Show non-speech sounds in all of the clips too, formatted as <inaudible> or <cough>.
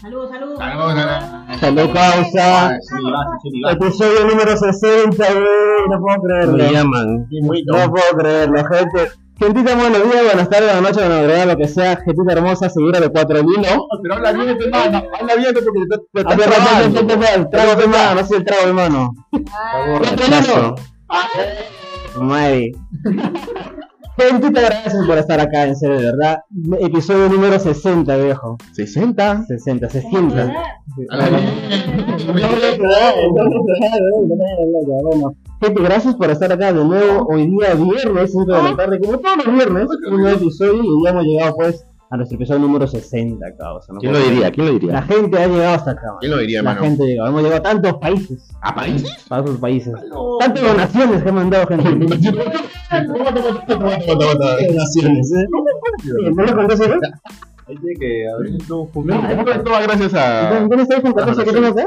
Salud, salud. Salud, causa. Episodio número 60, güey. No puedo creerlo. Me llaman. No puedo creerlo, gente. Gentita, buenos días, buenas tardes, buenas noches, buenas noches, lo que sea. Gentita hermosa, seguida de cuatro linos. Pero habla bien, hermano. Habla bien porque te, rápido, el trago, hermano. No el trago, hermano. Borrachazo. Madre. Gentita, gracias por estar acá, en serio, de verdad. Episodio número 60, viejo. 60. 60, 60. Bueno, gente, gracias por estar acá de nuevo. Hoy día viernes, 5 de la tarde, como todos los viernes, un nuevo episodio y ya hemos llegado pues a nuestro episodio número 60, causa. ¿no? ¿Quién lo diría? ¿Quién lo La diría? gente ha llegado hasta acá. ¿Quién lo diría, La gente ha llegado. Hemos llegado a tantos países. ¿A países? A otros países. Tantas donaciones que han mandado gente. Donaciones, ¿eh? ¿No lo contaste, no? Ahí tiene que abrir tu Esto va gracias a. ¿Dónde está esa 14 que tenemos, <laughs> eh?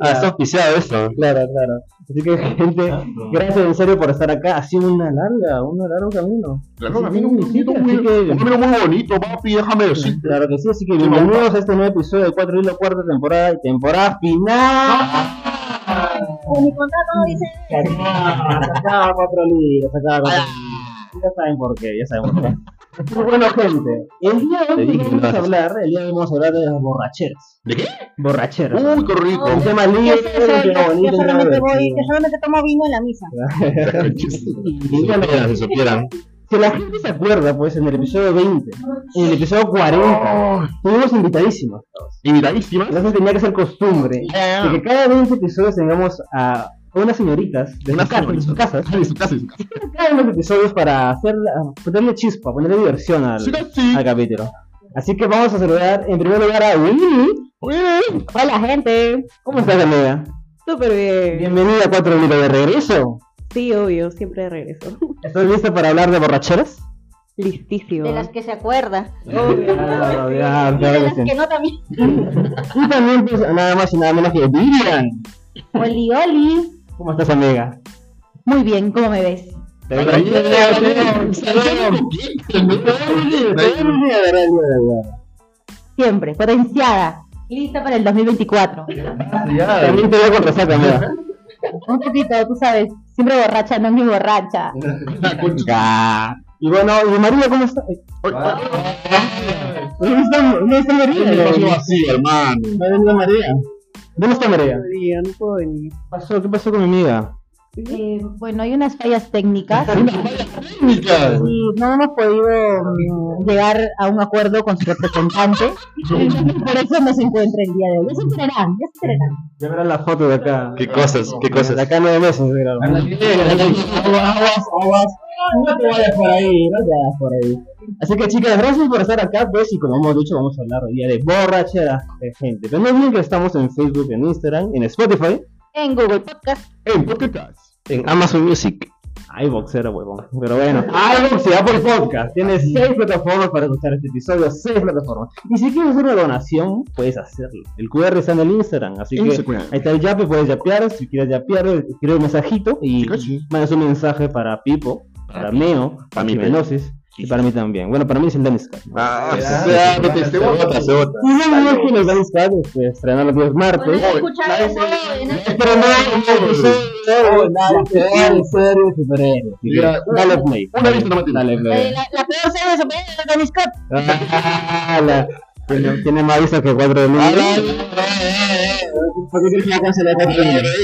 Ah, está auspiciado eso. Claro, claro. Así que, gente, gracias en serio por estar acá. Ha sido una larga, un largo camino. Claro, camino muy bonito, así muy, que- un camino muy bonito, papi, déjame decir. Claro que sí, así que bienvenidos a este nuevo episodio de Cuatro Hilos, cuarta temporada y temporada final. En mi contrato no dice. Sacaba cuatro libros, sacaba cuatro libros. Ya saben por qué, ya saben por qué. Bueno, gente, el día de hoy vamos a hablar, el día de hoy vamos a hablar de las borracheras. ¿De qué? Borracheras. Uy, qué rico. Un tema libre, yo- solamente voy, yo solamente tomo vino en la misa. <laughs> Si supieran, si supieran. Si la gente se acuerda, pues en el episodio 20, en el episodio 40, tuvimos invitadísimos. Invitadísima. Entonces tenía que ser costumbre de que cada 20 episodios tengamos a unas señoritas de Una sus casas, de sus casas, Ay, su casa, su casa. <laughs> de los episodios para hacer, ponerle chispa, ponerle diversión al, Sí, sí. al capítulo. Así que vamos a saludar en primer lugar a Winnie. Oye, Hola, gente. ¿Cómo estás, amiga? Súper bien. Bienvenida a Cuatro Libros de regreso. Sí, obvio, siempre regreso. ¿Estás lista para hablar de borracheras? Listísimo. De las que se acuerda. Claro, <laughs> ya, Y de las que no también. Y también, pues, nada más y nada menos que Vivian. Oli, oli. ¿Cómo estás, amiga? Muy bien, ¿cómo me ves? Siempre, potenciada. Lista para el 2024. También te veo con resaca, amiga. Un poquito, tú sabes. Siempre borracha, no es mi borracha. Y bueno, ¿y María cómo está? ¿Dónde está, dónde está María? así, hermano. ¿Dónde está María? ¿Dónde está María? no puedo venir. ¿Qué pasó? ¿Qué pasó con mi amiga? Eh, bueno, hay unas fallas técnicas. Técnica. Y no hemos podido mm, llegar a un acuerdo con su representante. <laughs> Por eso no se encuentra el día de hoy. Ya se enterarán, ya se enterarán. Ya verán la foto de acá. ¿Qué cosas? ¿Qué De cosas? acá nueve meses. Aguas, aguas. No te vayas por ahí, no te vayas por ahí. Así que chicas, gracias por estar acá, pues, y como hemos dicho, vamos a hablar hoy día de borracheras de gente. Pero no olviden que estamos en Facebook, en Instagram, en Spotify, En Google Podcast. En podcast. En Amazon Music. iVox era huevón. Pero bueno, iVox y Apple Podcast. Tienes seis plataformas para escuchar este episodio, seis plataformas. Y si quieres hacer una donación, puedes hacerlo. El QR está en el Instagram, así que ahí está el yape, puedes yapear. Si quieres yapear, escribe un mensajito y mandas un mensaje para Pipo, para Neo, para mí, Jimenosis y para mí también. Bueno, para mí es el Dennis Cat. Ah, Ya, se ya, bota, se bota, se bota. Y no me que el Dennis Cat este, estrenar los días martes. No, no, no, Dale play. una vista nomás tiene. Dale play. la, peor serie de superhéroes de Tony Scott. Ah, Tiene, tiene más vistas que cuatro de número. ¿Por qué crees que cancelar?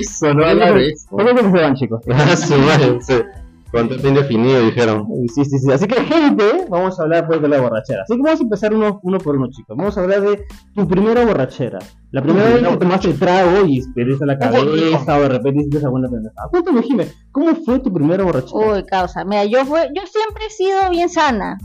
Eso, no de eso. ¿Por qué se van, chicos? <laughs> Contrato indefinido, dijeron. Sí, sí, sí. Así que, gente, vamos a hablar pues de la borrachera. Así que vamos a empezar uno, uno por uno, chicos. Vamos a hablar de tu primera borrachera. La primera vez que tomaste trago y perdiste la cabeza o de repente hiciste alguna pendejada. Cuéntame, Jimé, ¿cómo fue tu primera borrachera? Uy, causa. Mira, yo fue, yo siempre he sido bien sana.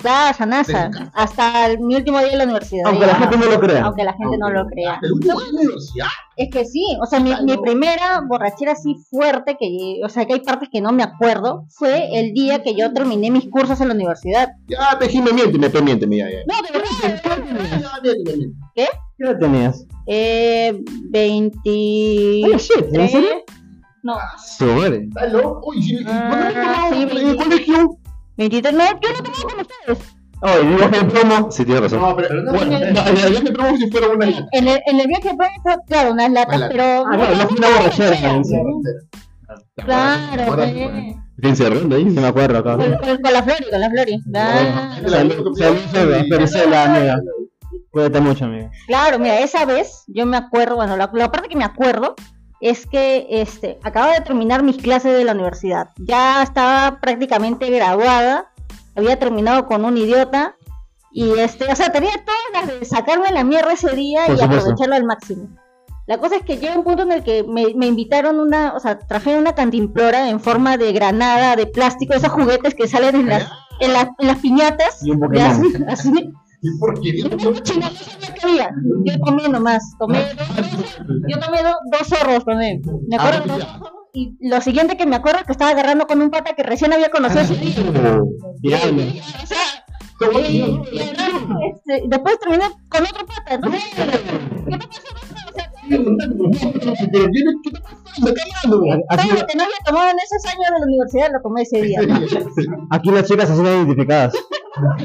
Claro, sanaza. Hasta el- mi último día en la universidad. Aunque la gente no lo crea. Aunque la gente no lo crea. ¿El último año de universidad? Es que sí, o sea, mi, mi primera borrachera así fuerte, que, o sea, que hay partes que no me acuerdo, fue el día que yo terminé mis cursos en la universidad. Ya, Pejín, miénteme, pe, miénteme, ya, ya. No. Ya, miénteme, miénteme. ¿Qué edad tenías? Eh, 20... Ay, shit, ¿en serio? No, Su madre. ¿Estás loco? Uy, sí, ¿cuándo Ah, has tomado sí, en el colegio? 23, no, yo no tengo con ustedes. Oh, y viaje de promo. Sí, tiene razón. No, pero no, bueno, no, ya ya me pregunto si fuera una lata. En el, en el viaje fue, fue, claro, unas latas, Una lata. pero. Ah, claro, no fue una borrachera. sí. Claro. ¿Quién se ahí? Sí me acuerdo, Con, cabrón. con- con la Flori, con la Flori. Claro. Salud, salud, Seba, pero sé la amiga. Cuídate mucho, amiga. Claro, mira, esa vez yo me acuerdo, bueno, la, la parte que me acuerdo es que este, acababa de terminar mis clases de la universidad. Ya estaba prácticamente graduada, había terminado con un idiota y este, o sea, tenía todas las de sacarme la mierda ese día Por y supuesto. aprovecharlo al máximo. La cosa es que llega un punto en el que me, me invitaron una, o sea, trajeron una cantimplora en forma de granada, de plástico, esos juguetes que salen en las, en las, en las piñatas. Y un así, así. ¿Y por qué? Yo no sabía que había. Yo tomé nomás, tomé yo tomé do- dos zorros, tomé. Me acuerdo dos zorros, y lo siguiente que me acuerdo es que estaba agarrando con un pata que recién había conocido agarré, este, después terminé con otro pata. Entonces, ¿qué te pasa? Que no había tomado en esos años de la universidad lo tomé ese día. <laughs> aquí las chicas se sienten identificadas. Por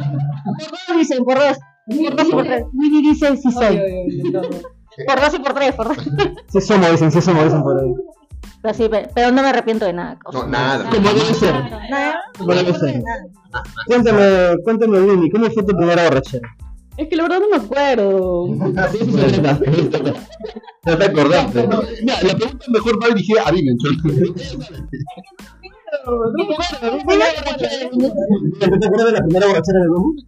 dos dicen, por dos. Por dos y por tres. Dice sí soy. Por dos y por tres, por dos. Sí somos, dicen, sí somos, dicen por ahí. Pero, sí, pe- pero no me arrepiento de nada. No, nada. Como debe ser. Nada. Como debe ser. Cuéntame, cuéntame, Winnie, ¿cómo fue tu primera borrachera? Es que la verdad no me acuerdo. <laughs> No te acordaste. Mira, la pregunta mejor va dirigida a Vivian. <laughs> ¿Te acuerdas de la primera borrachera de Winnie?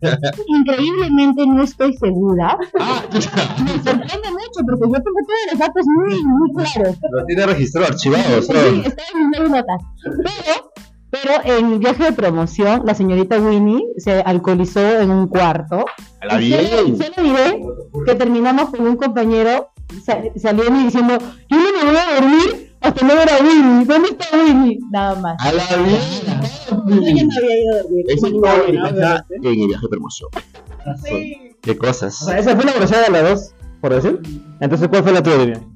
Increíblemente no estoy segura. Ah, Me sorprende mucho porque yo tengo todos los datos muy, muy claros. Lo tiene registrado, archivado. Sí, está en mis notas. Pero, pero en mi viaje de promoción, la señorita Winnie se alcoholizó en un cuarto. La Y solo-. Solo diré que terminamos con un compañero sa- saliendo y diciendo, yo no me voy a dormir hasta no ver a Winnie. ¿Dónde está Winnie? Nada más. A la Yo ya me había ido a dormir. Esa historia mi casa en el viaje de promoción. Qué O cosas. sea, esa fue la borrachera de las dos, por decir. Entonces, ¿cuál fue la tuya, Vivian?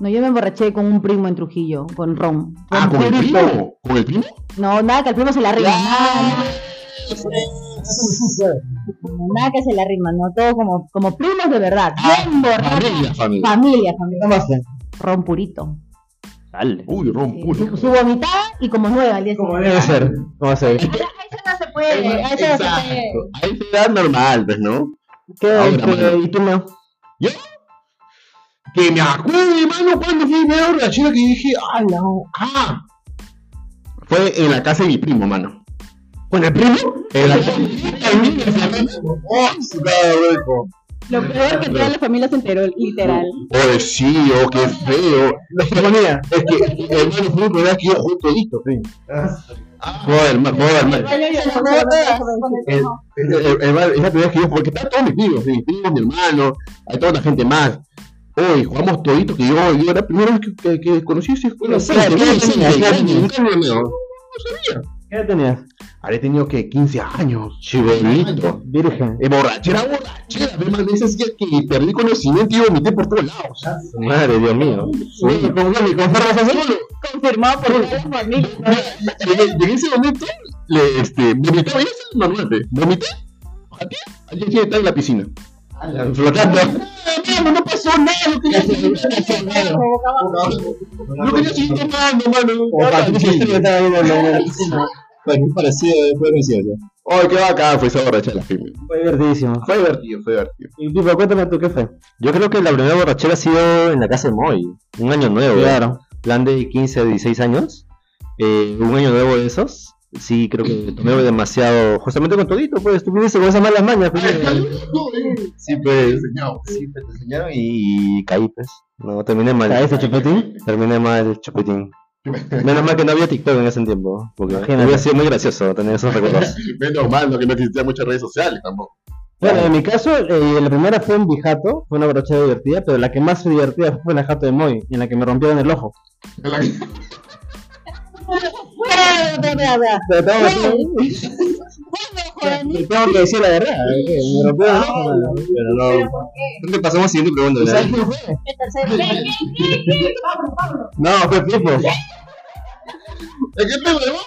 No, yo me emborraché con un primo en Trujillo, con Ron. Ah, con el primo. ¿Con el primo? No, nada que al primo se la rima. Nada, nada que se la rima, no, todo como, como primos de verdad. Bien borrachos. Familia, familia. Familia, familia. ¿Cómo hace? Ron purito. Dale. Uy, puro. Su, su vomitada y como nueva al día ¿Cómo siguiente. debe ser? ¿Cómo se ve? A esa no se puede, a esa no se puede. A esa edad normal, pues, ¿no? ¿Qué? Ahora. ¿Y tú no? ¿Yo? Que me acuerdo, hermano, cuando fue mi primera borrachera que dije, ah, la... ah. Fue en la casa de mi primo, mano. ¿Con el primo? En la casa de mi primo. Lo peor que toda la familia se enteró, literal. Oye, sí, oh, qué feo. La. Es que, hermano, fue vez que yo jugué todito, sí. Joder, joder, el- es la primera vez que yo, porque estaban todos mis primos, mis primos, mi hermano, hay toda la gente más. Hoy jugamos todito, que yo, yo era la primera vez que, conocí ese juego. Sí, sí, sí, sí. ¿Qué tenías? Habré tenido que 15 años, chibolito. Virgen. Eh, borrachera, borrachera, esas días que perdí conocimiento y vomité por todos lados. Madre, Dios mío. Sí, ¿Cómo que confirmas así? Confirmado por toda la familia. En ese momento, le, este, vomité, a normal, pe. vomité, siguiente estaba en la piscina. Flotando. Mano, no pasó nada, no quería seguir tomando. No quería seguir tomando, mano. O piscina. Fue parecido. Ay, qué bacán fue esa borrachera. Fue divertidísimo. Fue divertido, fue divertido. Y tipo, cuéntame tú qué fue. Yo creo que la primera borrachera ha sido en la casa de Moy. Un año nuevo. Claro. Plan de 15 a 16 años. Eh, un año nuevo de esos. Sí, creo que tomé demasiado. Justamente con todito, pues. Tú viniste con esas malas mañas. Pues. Sí, pues. Sí, pues te enseñaron y caí, pues. No, terminé mal. ¿Caíste, chupetín? Terminé mal, chupetín. <laughs> Menos mal que no había TikTok en ese tiempo. Porque Imagínate. hubiera sido muy gracioso tener esos recuerdos. <laughs> Menos mal, no que no existían muchas redes sociales tampoco. Bueno, en mi caso, eh, la primera fue en Bijato, fue una borrachera divertida, pero la que más fue divertida fue en la jato de Moy, en la que me rompieron el ojo. <laughs> Te tengo que decir la verdad, me rompió la Pero no. Creo que pasamos siguiente pregunta. ¿Sabes quién fue? No, fue Pipo. ¿A qué problema?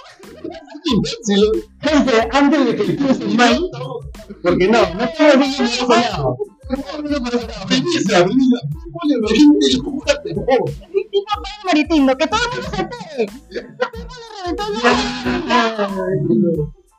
imbécil. Antes de que le pidas mal, porque no, no estamos viendo por ese lado. No a, a. A por favor. Maritindo, que todo el mundo se entere.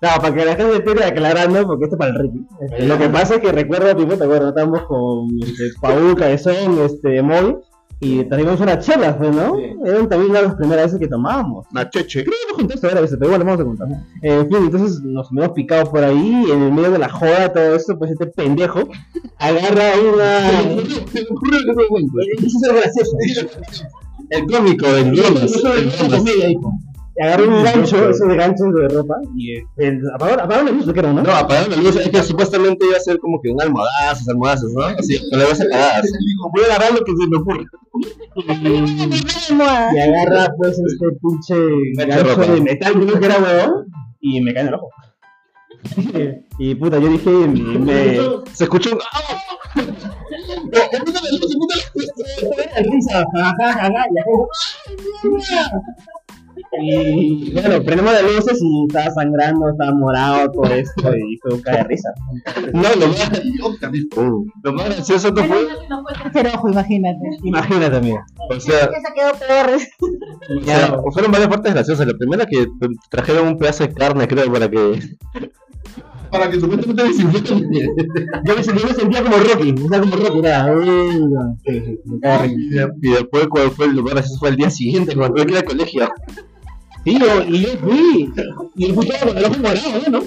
No, para que la gente esté aclarando, porque esto es para el Ricky. Este, lo que pasa es que recuerdo, tipo, te acuerdas, estábamos con este, Paul, Cabezón, este, Moy, y trajimos una chela, pues, ¿no? Eran también una de las primeras veces que tomábamos. Macheche. Creo que no contaste veces, pero igual vamos a contar. Eh, en fin, entonces nos hemos picado por ahí, en el medio de la joda, todo esto, pues este pendejo agarra una. <laughs> Se me ocurrió que no cuento. Eso es gracioso. El cómico bromas. Eso el bromas. Agarró un gancho, esos de ganchos de ropa, y eh, el, apagaron, la luz, ¿qué era, no? No, apagaron la luz, es que supuestamente iba a ser como que un almohadazos, almohazos, ¿no? Así, con la luz apagada. Digo, voy a agarrar lo que se me ocurre. y agarra pues este pinche Gancho de metal, creo que era huevón, y me cae en el ojo. y puta, yo dije, me. Se escuchó un. Y bueno, prendemos las luces y estaba sangrando, estaba morado, todo esto, y fue un cae de risa. No, lo más, lo más gracioso no fue. No fue el tercer ojo, imagínate. Imagínate, amiga. O sea, Que se quedó peor. o sea, fueron varias partes graciosas. La primera que trajeron un pedazo de carne, creo, para que. Para que supuestamente desinfecten. Yo me, yo me sentía como Rocky, o sea, como Rocky, era, de risa. Y después, cuál fue el lugar gracioso? Fue el día siguiente, cuando tuve que ir al colegio. Sí, yo- y yo fui, y el puto con el ojo morado, ¿eh, ¿no?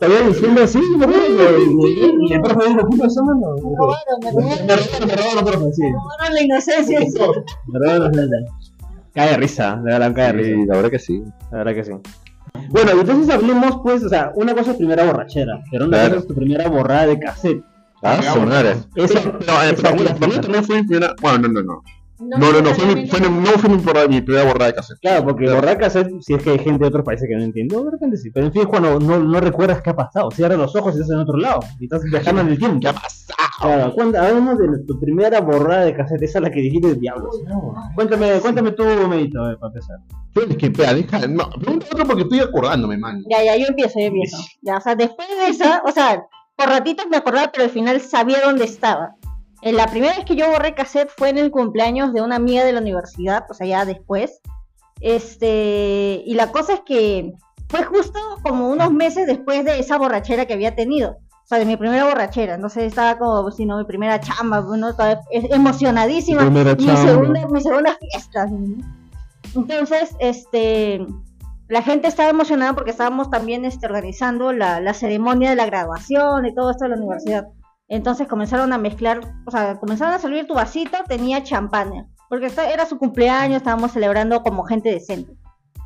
Estaba diciendo así, me acuerdo, y, y el profe dijo, ¿qué pasó, mano? Me robaron, me robaron, profe, sí. la inocencia. Me robaron los lentes. Cae de risa, de verdad, cae de risa. Sí, la verdad que sí. La verdad que sí. Bueno, y entonces hablemos, pues, o sea, una cosa es primera borrachera, pero una Claro. cosa es tu primera borrada de cassette. Ah, su madre. Esa, Pero, pero, eh, no fue mi primera. Bueno, no, no, no. No, no, no, fue mi, fue, no fue mi, borrada- mi primera borrada de cassette. Claro, porque borrar cassette, si es que hay gente de otros países que no entiende, de repente sí. Pero en fin, cuando no, no recuerdas qué ha pasado, cierras los ojos y estás en otro lado, y estás viajando en el tiempo. ¿Qué ha pasado? Claro, hablamos de tu primera borrada de cassette, esa es la que dijiste, diablos. Cuéntame, cuéntame tú, Medito, ver, para empezar. Es que, espera, deja. No, pregunta otro porque estoy acordándome, man. Ya, ya, yo empiezo, yo empiezo. Ya, o sea, después de esa, o sea, por ratitos me acordaba, pero al final sabía dónde estaba. Eh, la primera vez que yo borré cassette fue en el cumpleaños de una amiga de la universidad, o sea, ya después. Este, y la cosa es que fue justo como unos meses después de esa borrachera que había tenido. O sea, de mi primera borrachera. Entonces estaba como, si no, mi primera chamba, bueno, todavía es- emocionadísima. Primera mi chamba. segunda, mi segunda fiesta. ¿no? Entonces, este, la gente estaba emocionada porque estábamos también este, organizando la, la ceremonia de la graduación y todo esto de la universidad. Entonces comenzaron a mezclar, o sea, comenzaron a servir tu vasito, tenía champaña, porque era su cumpleaños, estábamos celebrando como gente decente.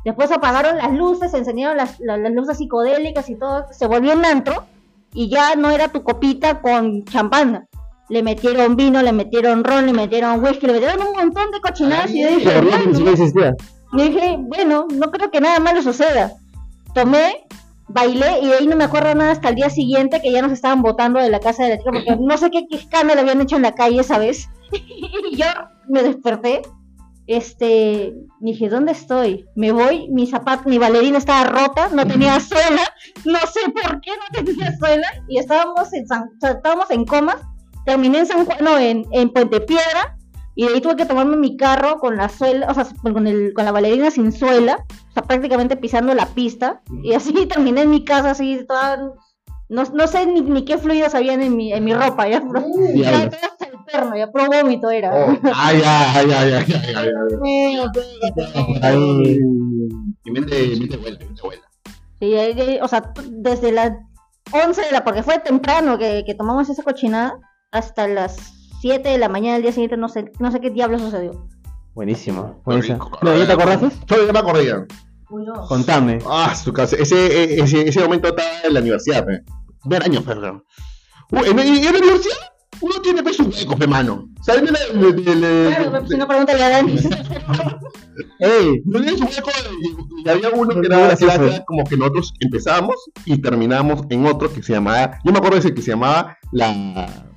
Después apagaron las luces, se encendieron las, la- las luces psicodélicas y todo, se volvió un antro y ya no era tu copita con champaña. Le metieron vino, le metieron ron, le metieron whisky, le metieron un montón de cochinadas y yo dije, "Bueno". siquiera existía. Y dije, bueno, no creo que nada malo suceda. Tomé, bailé y de ahí no me acuerdo nada hasta el día siguiente que ya nos estaban botando de la casa de la chica porque no sé qué, qué escándalo habían hecho en la calle esa vez. <laughs> y yo me desperté. Este, dije, ¿dónde estoy? Me voy, mi zapato, mi bailarina estaba rota, no tenía <laughs> suela, no sé por qué no tenía suela, y estábamos en San, estábamos en comas, terminé en San Juan, no, en, en Puente Piedra, y de ahí tuve que tomarme mi carro con la suela, o sea, con, el, con la bailarina sin suela, o sea, prácticamente pisando la pista. Y así <laughs> terminé en mi casa, así, toda. No, no sé ni, ni qué fluidos habían en mi, en mi ropa, ya. Pero, ya todo hasta el perno, ya, pro vómito era. Oh, ay, ay, ay, ay, ay, ay, ay, ay. <laughs> Ahí, Y mente, mente buena, mente buena. Sí, ahí- o sea, desde las 11 de la, porque fue temprano que, que tomamos esa cochinada, hasta las 7 de la mañana del día siguiente, no sé, no sé qué diablo sucedió. Buenísimo, buenísimo. rico. No, ¿ya te acordaste? Yo me acordé ya. Contame. Ah, su casa. Ese, ese, ese momento estaba en la universidad, pe. Primer año, perdón. Uh, en, en la universidad uno tiene pues un hueco, pe, mano. Claro, pues, si no, pregúntale a Dani. <laughs> ¡Ey! No tienes un hueco y, había uno que era, era como que nosotros empezamos y terminamos en otro que se llamaba, yo me acuerdo de ese que se llamaba la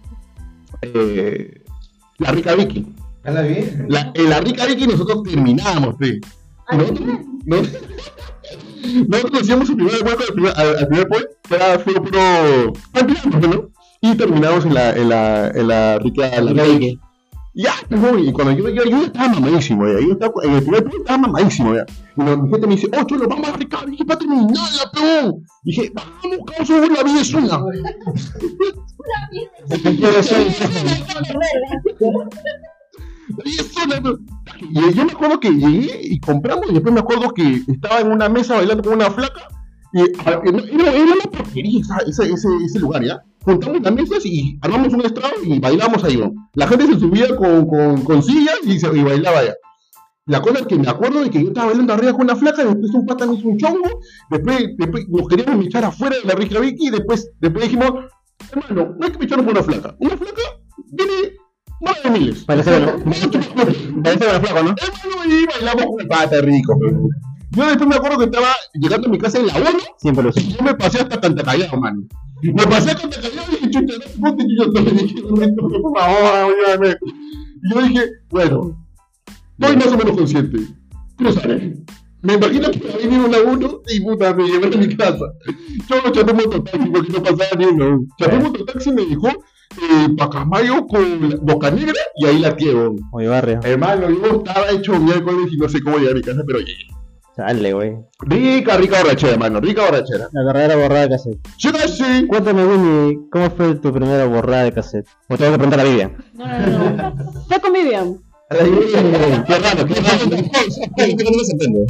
eh, la rica Vicky. ¿Anda bien? La, en la rica Vicky nosotros terminamos, pe. Nosotros- no- Nosotros hacíamos el primer hueco al primer, al, al primer point, que era fue puro. ¿no? Y terminamos en la, en la, en la rica, la rica. Ya, no, y cuando yo, yo, yo estaba mamadísimo, ya. Yo estaba, en el primer punto estaba mamadísimo, ya. Y la- mi gente me dice, oh, cholo, vamos a ricar, dije, para terminar, ya, peón. Dije, vamos, cabrón, la vida es una. La vida es una, Y yo me acuerdo que llegué y compramos, y después me acuerdo que estaba en una mesa bailando con una flaca, y era, una porquería ese, ese, ese lugar, ¿ya? Juntamos las mesas y armamos un estrado y bailamos ahí, ¿no? La gente se subía con, con, con sillas y, se, y bailaba allá. La cosa es que me acuerdo de que yo estaba bailando arriba con una flaca, después un pata me hizo un chongo, después, después nos queríamos echar afuera de la rica Vicky, y después, después dijimos, hermano, no hay que echarnos por una flaca. Una flaca viene más de miles. Parece bueno. Parece buena flaca, ¿no? Hermano, y bailamos con el pata rico. pero- Yo después me acuerdo que estaba llegando a mi casa en la 1 Siempre lo sé. yo me pasé hasta Cantacallao, mano. Me pasé a Cantacallao y dije, chucha, no, que yo estoy, dije, por favor, ayúdame. Y yo dije, bueno, estoy más o menos consciente. Cruzaré. Me imagino que me venido una uno y puta, me llevé a mi casa. Yo lo chapé mototaxi porque no pasaba ni uno. Chapé mototaxi me dejó eh, Pacamayo con Boca Negra y ahí la quiero. Oye, barrio. Hermano, yo estaba hecho miércoles y no sé cómo llegar a mi casa, pero llegué. Sale, güey. Rica, rica borrachera, hermano, rica borrachera. La verdadera borrada de cassette. Yo casi. Cuéntame, Winnie, ¿cómo fue tu primera borrada de cassette? O tengo que preguntar a Vivian. No, no, no. Fue con Vivian. Qué raro, qué raro. ¿Qué no se entiende?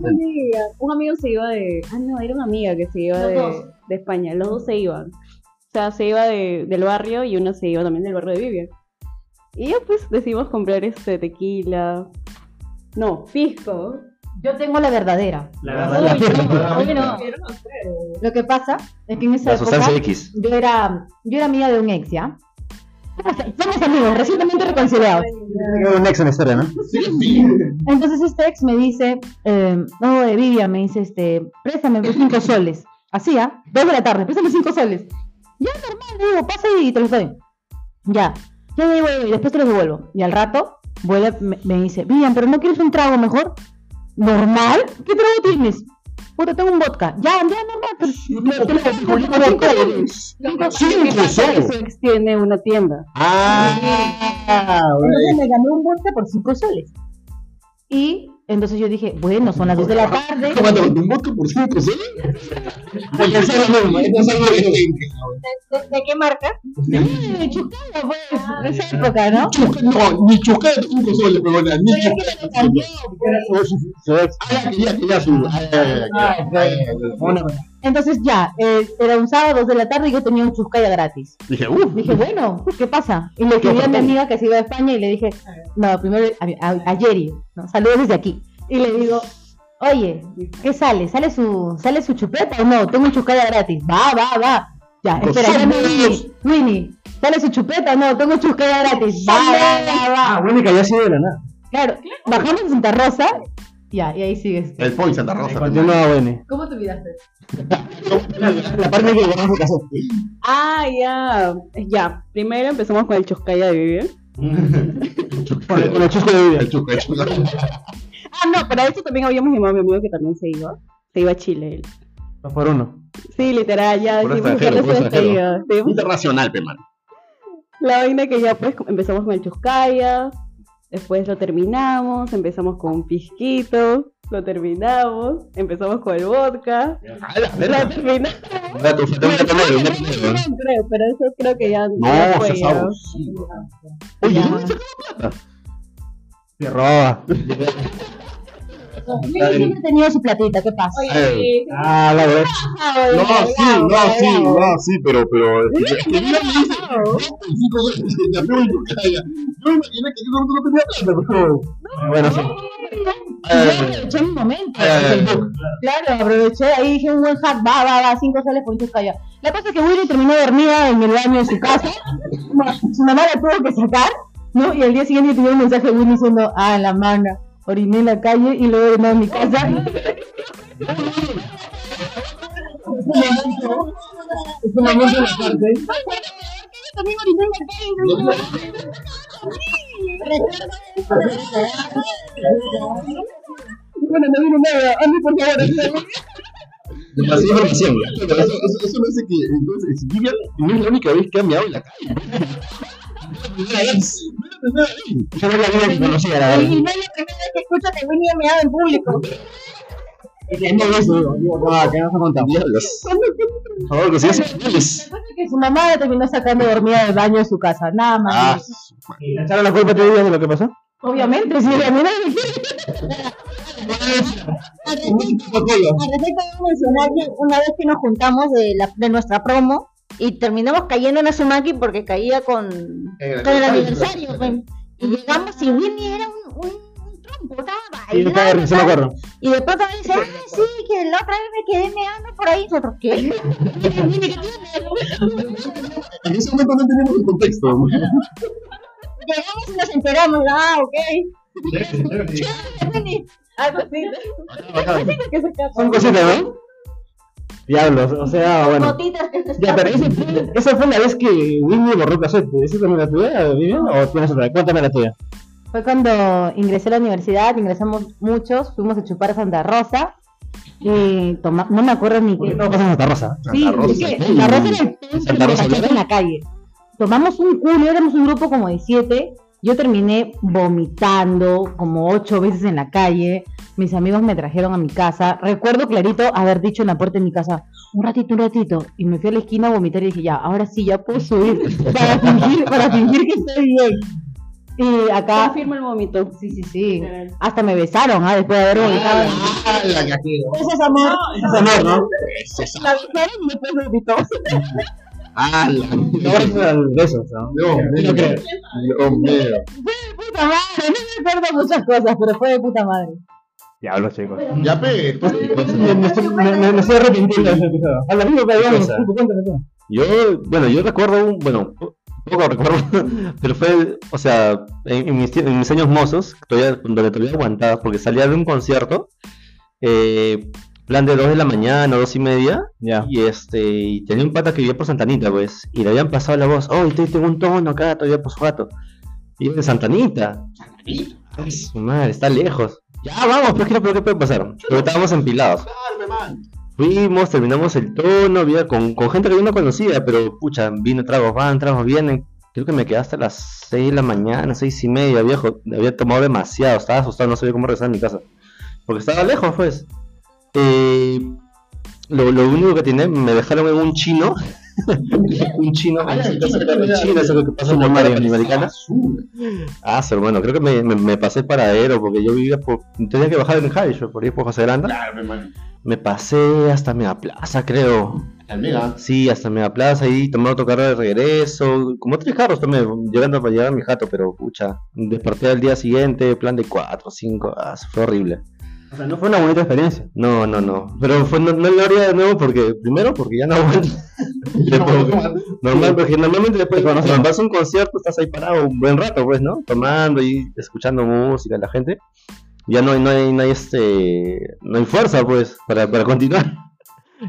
Una amiga, un amigo se iba de. Ah, no, era una amiga que se iba de, dos. de España. Los dos se iban. O sea, se iba de, del barrio y uno se iba también del barrio de Vivian. Y ya pues decidimos comprar este tequila. No, pisco. Yo tengo la verdadera. La Uy, no, <laughs> no. Lo que pasa es que en esa La época X. yo era, yo era amiga de un ex, ¿ya? Somos, amigos, recientemente reconciliados. un nexo en la historia, ¿no? <laughs> Entonces este ex me dice, eh, no, de Vivian, me dice, este, préstame cinco soles. Así, ¿ah? Dos de la tarde, préstame cinco soles. Ya, normal, le digo, pasa y te los doy. Ya, ya, ya, ya, y después te los devuelvo. Y al rato, vuelve, me, me dice, Vivian, ¿pero no quieres un trago mejor? ¿Normal? ¿Qué trago tienes? Puta, tengo un vodka. Ya, ya, normal, pero... Cinco Cinco soles. Tiene una tienda. Ah, Entonces me gané un vodka por cinco soles. Y entonces yo dije, bueno, son las dos de la tarde. Un vodka por cinco soles. ¿De, de qué marca? Eh, chucada, pues, en esa época, ¿no? No, ni chucada de cinco soles, pegona, ni chucada. su ex. Ah, ya, que ya, que ya su. Ya, ya, ya, ya, ya, ya. Entonces ya, eh, era un sábado, dos de la tarde y yo tenía un chuscaya gratis. Dije, uff. Dije, bueno, ¿qué pasa? Y le escribí a mi amiga que se iba a España y le dije, no, primero a, a, a Jerry, ¿no? saludos desde aquí. Y le digo, oye, ¿qué sale? ¿Sale su, ¿Sale su chupeta o no? Tengo un chuscaya gratis. Va, va, va. Ya, espera, llame a Winnie. Winnie, ¿sale su chupeta o no? Tengo un chuscaya gratis. Va, va, va, va. Ah, bueno, cayó así de la nada. Claro, bajamos en Santa Rosa, ya, y ahí sigues. El Point Santa Rosa. Continúa, Winnie. ¿Cómo te olvidaste? <laughs> La parte que su cassette. Ah, ya. Ya. Primero empezamos con el choscaya de Vivian. Con el, con el chusco de Vivian. El chuca, el chuca. Ah, no, para eso también habíamos llamado a mi amigo que también se iba. Se iba a Chile él. Dos por uno. Sí, literal, ya despedida. Sí. Internacional, pe, man. La vaina que ya pues empezamos con el chuscaya, después lo terminamos, empezamos con un pisquito, lo terminamos, empezamos con el vodka, lo terminamos. Un gato, un gato negro, un gato negro. No creo, pero eso creo que ya No, ya fue se sabe. Oye, ¿dónde sacaron plata? Se roba. <laughs> Siempre he tenido su platita, ¿qué pasa? Eh, Ah, la verdad. No, sí, no, sí, no, sí, pero, pero. Que mira, me dice. Yo me imaginé que yo no tenía plata, pero. Bueno, sí. Aproveché mi momento. Eh, Claro, aproveché, ahí dije un buen hack, va, va, va, cinco soles por un chuscaya. La cosa es que Willy terminó dormida en el baño de su casa, su mamá la tuvo que sacar, ¿no? Y al día siguiente tuve un mensaje de Willy diciendo, ah, la mano, oriné en la calle y luego oriné en mi casa. <laughs> Es un momento en la cárcel. También oriné en la calle. bueno, no vino nada. Andy, por favor. Demasiada información. Eso, eso me hace que entonces Vivian no es la única vez que ha meado en la calle. Yo no la vida que conocía, la Y verdad. no es la primera vez que escucho que ha meado en público. No, eso, digo, que. Diablos. Por favor, que su mamá le terminó sacando dormida del baño de su casa. Nada más. Ah, ¿Y le echaron la culpa a tu vida de lo que pasó? Obviamente, sí, a mí no me Al respecto, debo mencionar que una vez que nos juntamos de, la, de nuestra promo y terminamos cayendo en Azumaki porque caía con, con el aniversario. pues. Y llegamos y Winnie era un, un, un trompo, estaba bailando. sí. Y de pronto me dice, ah, sí, que la otra vez me quedé meando por ahí. Nosotros, ¿qué? <laughs> <laughs> En ese momento no tenemos el contexto. Llegamos y nos enteramos, ah, ok. <laughs> Winnie, algo así. Son cositas, ¿no? Diablos, o sea, bueno. Gotitas que se Ya, pero ese fue, esa fue la vez que Winnie borró cassette. ¿Esa también la tuya, Vivian? ¿O tienes otra? Cuéntame la tuya. Fue cuando ingresé a la universidad, ingresamos muchos, fuimos a chupar a Santa Rosa y toma, no me acuerdo ni ¿Por qué todo pasa en Santa Rosa? Sí, Santa Rosa. es que Santa Rosa era el Santa de la en la calle. Tomamos un culo, éramos un grupo como de siete. Yo terminé vomitando como ocho veces en la calle. Mis amigos me trajeron a mi casa. Recuerdo clarito haber dicho en la puerta de mi casa, un ratito, un ratito. Y me fui a la esquina a vomitar y dije, ya, ahora sí, ya puedo subir. Para fingir, para fingir que estoy bien. Y acá, Confirma el vómito. sí, sí, sí. Hasta me besaron, ¿ah? Después de haber vomitado. Ah, la cajero. Eso es amor. Es amor, ¿no? La besaron y después vomitó. Ah, la Ahora es al beso, ¿no? No, No creo. No, meo. Puta madre, no me acuerdo muchas cosas, pero fue de puta madre. Diablos, chicos. Ya, pe. pues, Me, me estoy, me, me- me estoy arrepintiendo de ese episodio. Yo, bueno, yo recuerdo un, bueno, po- poco recuerdo, <laughs> pero fue, o sea, en, en mis, en mis años mozos, todavía, donde todavía aguantaba, porque salía de un concierto, eh, plan de 2 de la mañana, dos y media, Ya. y este, y tenía un pata que vivía por Santanita, pues, y le habían pasado la voz, oh, te- tengo un tono acá todavía por su gato, y de Santanita. Ay, su madre, está lejos. Ya, vamos, pero ¿qué, pero ¿qué puede pasar? Porque estábamos empilados. Fuimos, terminamos el tono, había con, con gente que yo no conocía, pero pucha, vino tragos van, tragos vienen. Creo que me quedé hasta las 6 de la mañana, seis y media, viejo. Había tomado demasiado, estaba asustado, no sabía cómo regresar a mi casa. Porque estaba lejos, pues. Eh, lo, lo único que tiene, me dejaron en un chino. <laughs> un chino, Ah, chino, eso que pasa en la Mario Americana. Ah, sí, hermano, creo que me, me, me pasé paradero porque yo vivía por. Tenía que bajar en Jaime, por ahí por José Granda. Claro, hermano. Me pasé hasta Mega Plaza, creo. Almega. Sí, hasta Mega Plaza y tomé otro carro de regreso. Como tres carros tomé, llegando para llegar a mi jato, pero pucha, desperté al día siguiente, plan de cuatro, cinco, ah, fue horrible. O sea, no fue una bonita experiencia. No, no, no. Pero fue, no, no lo haría de nuevo porque, primero, porque ya no aguanto. <laughs> Normal, porque normalmente después cuando vas a un concierto estás ahí parado un buen rato, pues, ¿no? Tomando y escuchando música la gente. Ya no hay, no hay, no hay este, no hay fuerza, pues, para, para continuar. <laughs>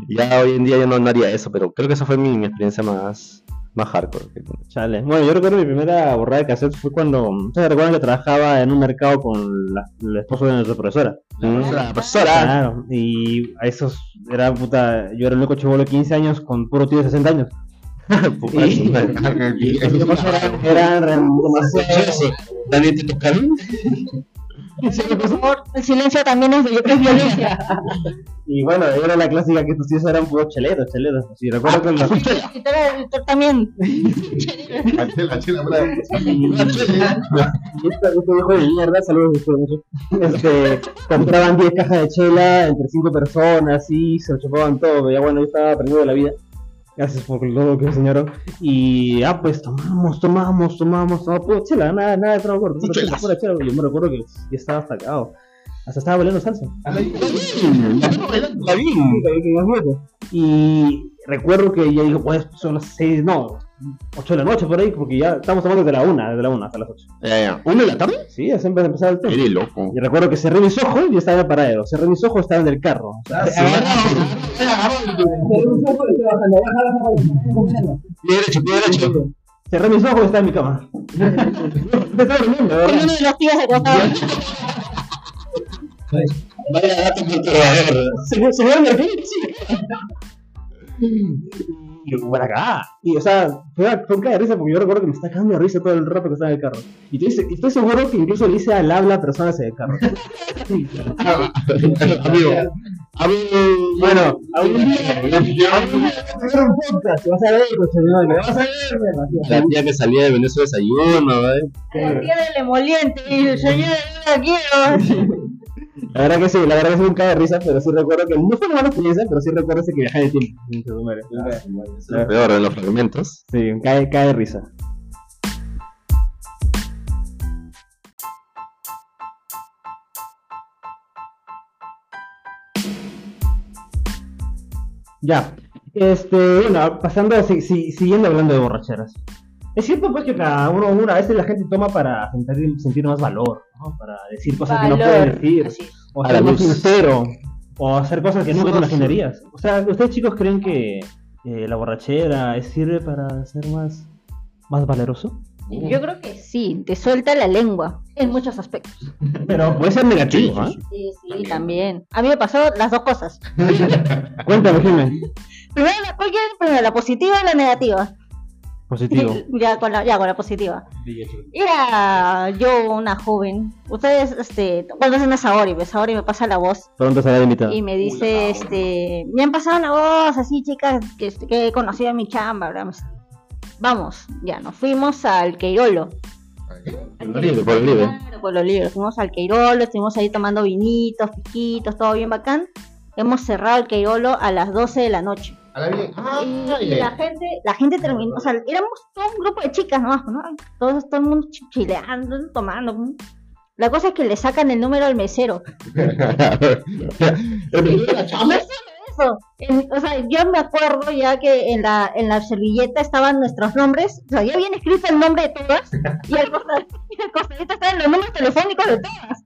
Ya hoy en día ya no, no haría eso, pero creo que esa fue mi, mi experiencia más, más hardcore. Chale. Bueno, yo recuerdo mi primera borrada de cassette fue cuando. ¿Ustedes recuerdan que trabajaba en un mercado con la, el esposo de nuestra profesora? Mm. La profesora. Claro. Y a esos. Era puta. Yo era el único chivolo de 15 años con puro tío de 60 años. <laughs> Puta, Y- madre. <laughs> Y los tipos eran, eran <laughs> favor, el silencio también es, es violencia. <laughs> Y bueno, era la clásica que estos tíos eran puros cheleros, cheleros. Y recuerdo que los. <laughs> Escritor también. <laughs> La chela, chela. Y este, este viejo de mierda, saludos mucho. Este, compraban 10 cajas de chela entre 5 personas y se lo chupaban todo. Ya bueno, yo estaba aprendiendo de la vida. Gracias por todo lo que me enseñaron. Y ah, pues tomamos, tomamos, tomamos, tomamos chela, nada, nada de trago corto, pura chela, chelas. pura chela. Yo me recuerdo que ya estaba hasta cagado. Hasta estaba bailando salsa. La vi. Y recuerdo que ya digo, pues son las 6, no, 8 de la noche por ahí, porque ya estamos tomando desde la 1, desde la 1 hasta las 8. Ya, ya. ¿Una de la tarde? Sí, ya siempre empezaba el tema. Eres loco. Y recuerdo que cerré mis ojos y estaba en el paradero. Cerré mis ojos, estaba en el carro. O sea, <laughs> derecho, pie derecho. cerré mis ojos y estaba en mi cama. <laughs> Estaba durmiendo, de Con verdad. uno de los tíos acostado. Vaya dato perturbador. Se se ve en Y yo, para acá. Y, o sea, fue, fue un de risa porque yo recuerdo que me está cagando de risa todo el rato que estaba en el carro. Y estoy seguro que incluso le hice al habla a personas en el carro. <laughs> Amigo. Bueno, algún día, un podcast, te vas a ver, coche, no, me vas a ver, La tía que salía de Venezuela desayuno, ¿eh? El día del emoliente, y señor la <laughs> quiero. La verdad que sí, la verdad que sí un cae de risa, pero sí recuerdo que no fue una mala experiencia, pero sí recuerdo ese que viajé de tiempo. Es lo peor de los fragmentos. Sí, cae, cae de risa. Ya, este, bueno, pasando, si- si- siguiendo hablando de borracheras. Es cierto pues que cada uno, una vez la gente toma para sentir, sentir más valor, ¿no? Para decir cosas que no puede decir, Así es. o A ser más sincero, o hacer cosas que nunca te imaginarías. O sea, ¿ustedes chicos creen que eh, la borrachera sirve para ser más, más valeroso? Yo creo que sí, te suelta la lengua en muchos aspectos. Pero puede ser negativo, ¿ah? Sí, sí, también. A mí me pasó las dos cosas. <laughs> Cuéntame, Jiménez. Primero, ¿cuál quieres? Primero, la positiva y la negativa. Positivo. <laughs> ya, con la, ya con la positiva. Era yo una joven. Ustedes, este, cuando hacen a Saori, pues Saori me pasa la voz Pronto será invitado. y me dice, este, me han pasado una voz así, chicas, que, que he conocido en mi chamba, ¿verdad? Vamos, ya, nos fuimos al Queirolo. Por el libre, por el libre. Claro, por los libros. Fuimos al Queirolo, estuvimos ahí tomando vinitos, piquitos, todo bien bacán. Hemos cerrado el Queirolo a las 12 de la noche. A la. Ah, Y, y la gente, la gente terminó, o sea, éramos todo un grupo de chicas nomás, ¿no? Todos, todo el mundo ch- chileando, tomando. La cosa es que le sacan el número al mesero. <laughs> Eso. En- o sea, yo me acuerdo ya que en la, en la servilleta estaban nuestros nombres, o sea, ya habían escrito el nombre de todas, y al costadito, estaban los números telefónicos de todas.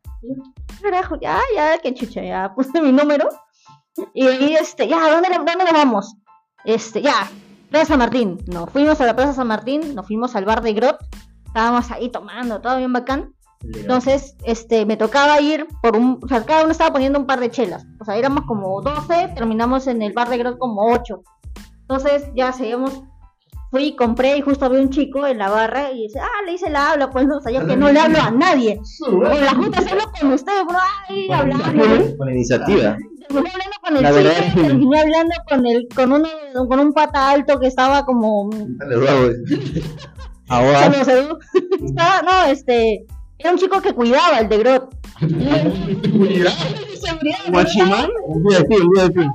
Carajo, ya, ya, que chucha, ya puse mi número. Y este, ya, ¿dónde, dónde nos vamos? Este, ya, Plaza San Martín. Nos fuimos a la Plaza San Martín, nos fuimos al bar de Grot, estábamos ahí tomando, todo bien bacán. Entonces, este, me tocaba ir por un, o sea, cada uno estaba poniendo un par de chelas. O sea, éramos como 12, terminamos en el bar de Grot como 8. Entonces, ya seguimos, fui, compré y justo había un chico en la barra y dice, ah, le hice la habla, pues, no, o sea, yo que no le hablo a nadie. Con las juntas hablo con ustedes, bro, ay, hablando. Con iniciativa. Terminé hablando con el La chico, verdad que- terminé hablando con el, con uno, con un pata alto que estaba como Dale, <laughs> bravo. Ahora. Estaba, no, este, era un chico que cuidaba el de Grot. <laughs> Guachimán,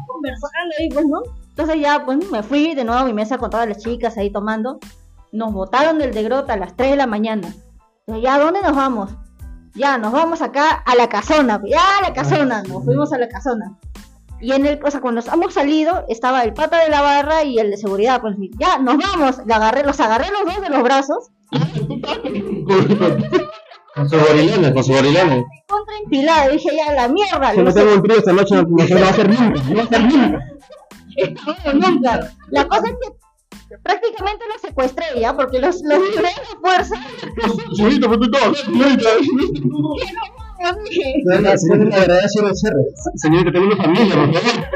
conversando ahí, pues, ¿no? Entonces ya, pues, me fui de nuevo a mi mesa con todas las chicas ahí tomando. Nos botaron del de Grot a las 3 de la mañana. Y ya, ¿a dónde nos vamos? Ya, nos vamos acá a la casona. Ya, a la casona. Nos fuimos a la casona. Y en el, o sea, cuando hemos salido, estaba el pata de la barra y el de seguridad. Pues, ya, nos vamos. Le agarré, los agarré los dos de los brazos. Con sus gorilones, con sus gorilones. contra empilada. Dije, ya, la mierda. Si no tengo un trío esta noche, no, no va a ser nunca. No va a ser nunca. <laughs> No, nunca. La cosa es que prácticamente los secuestré ya, porque los, los libré de fuerza. Señorita, pero tú estabas, señorita. Tengo una familia, por favor.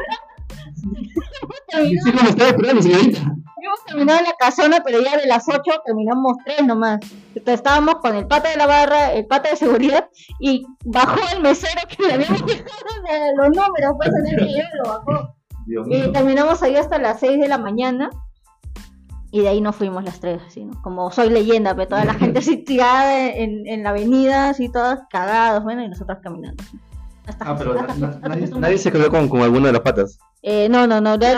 terminó- Sí, como estaba esperando, señorita. Hemos terminado en la casona, pero ya de las 8 terminamos 3 nomás. Entonces estábamos con el pata de la barra, el pata de seguridad, y bajó el mesero que le habíamos <laughs> dejado de los números, pues en el que yo lo bajó. Y terminamos ahí hasta las 6 de la mañana. Y de ahí nos fuimos las tres, así, ¿no? Como soy leyenda, pero toda la gente <laughs> así tirada en, en la avenida, así todas cagadas, bueno, y nosotros caminando. Hasta Ah, pero hasta- na- hasta- nadie, hasta- nadie se quedó con, con alguno de los patas. Eh, no, no, no. de-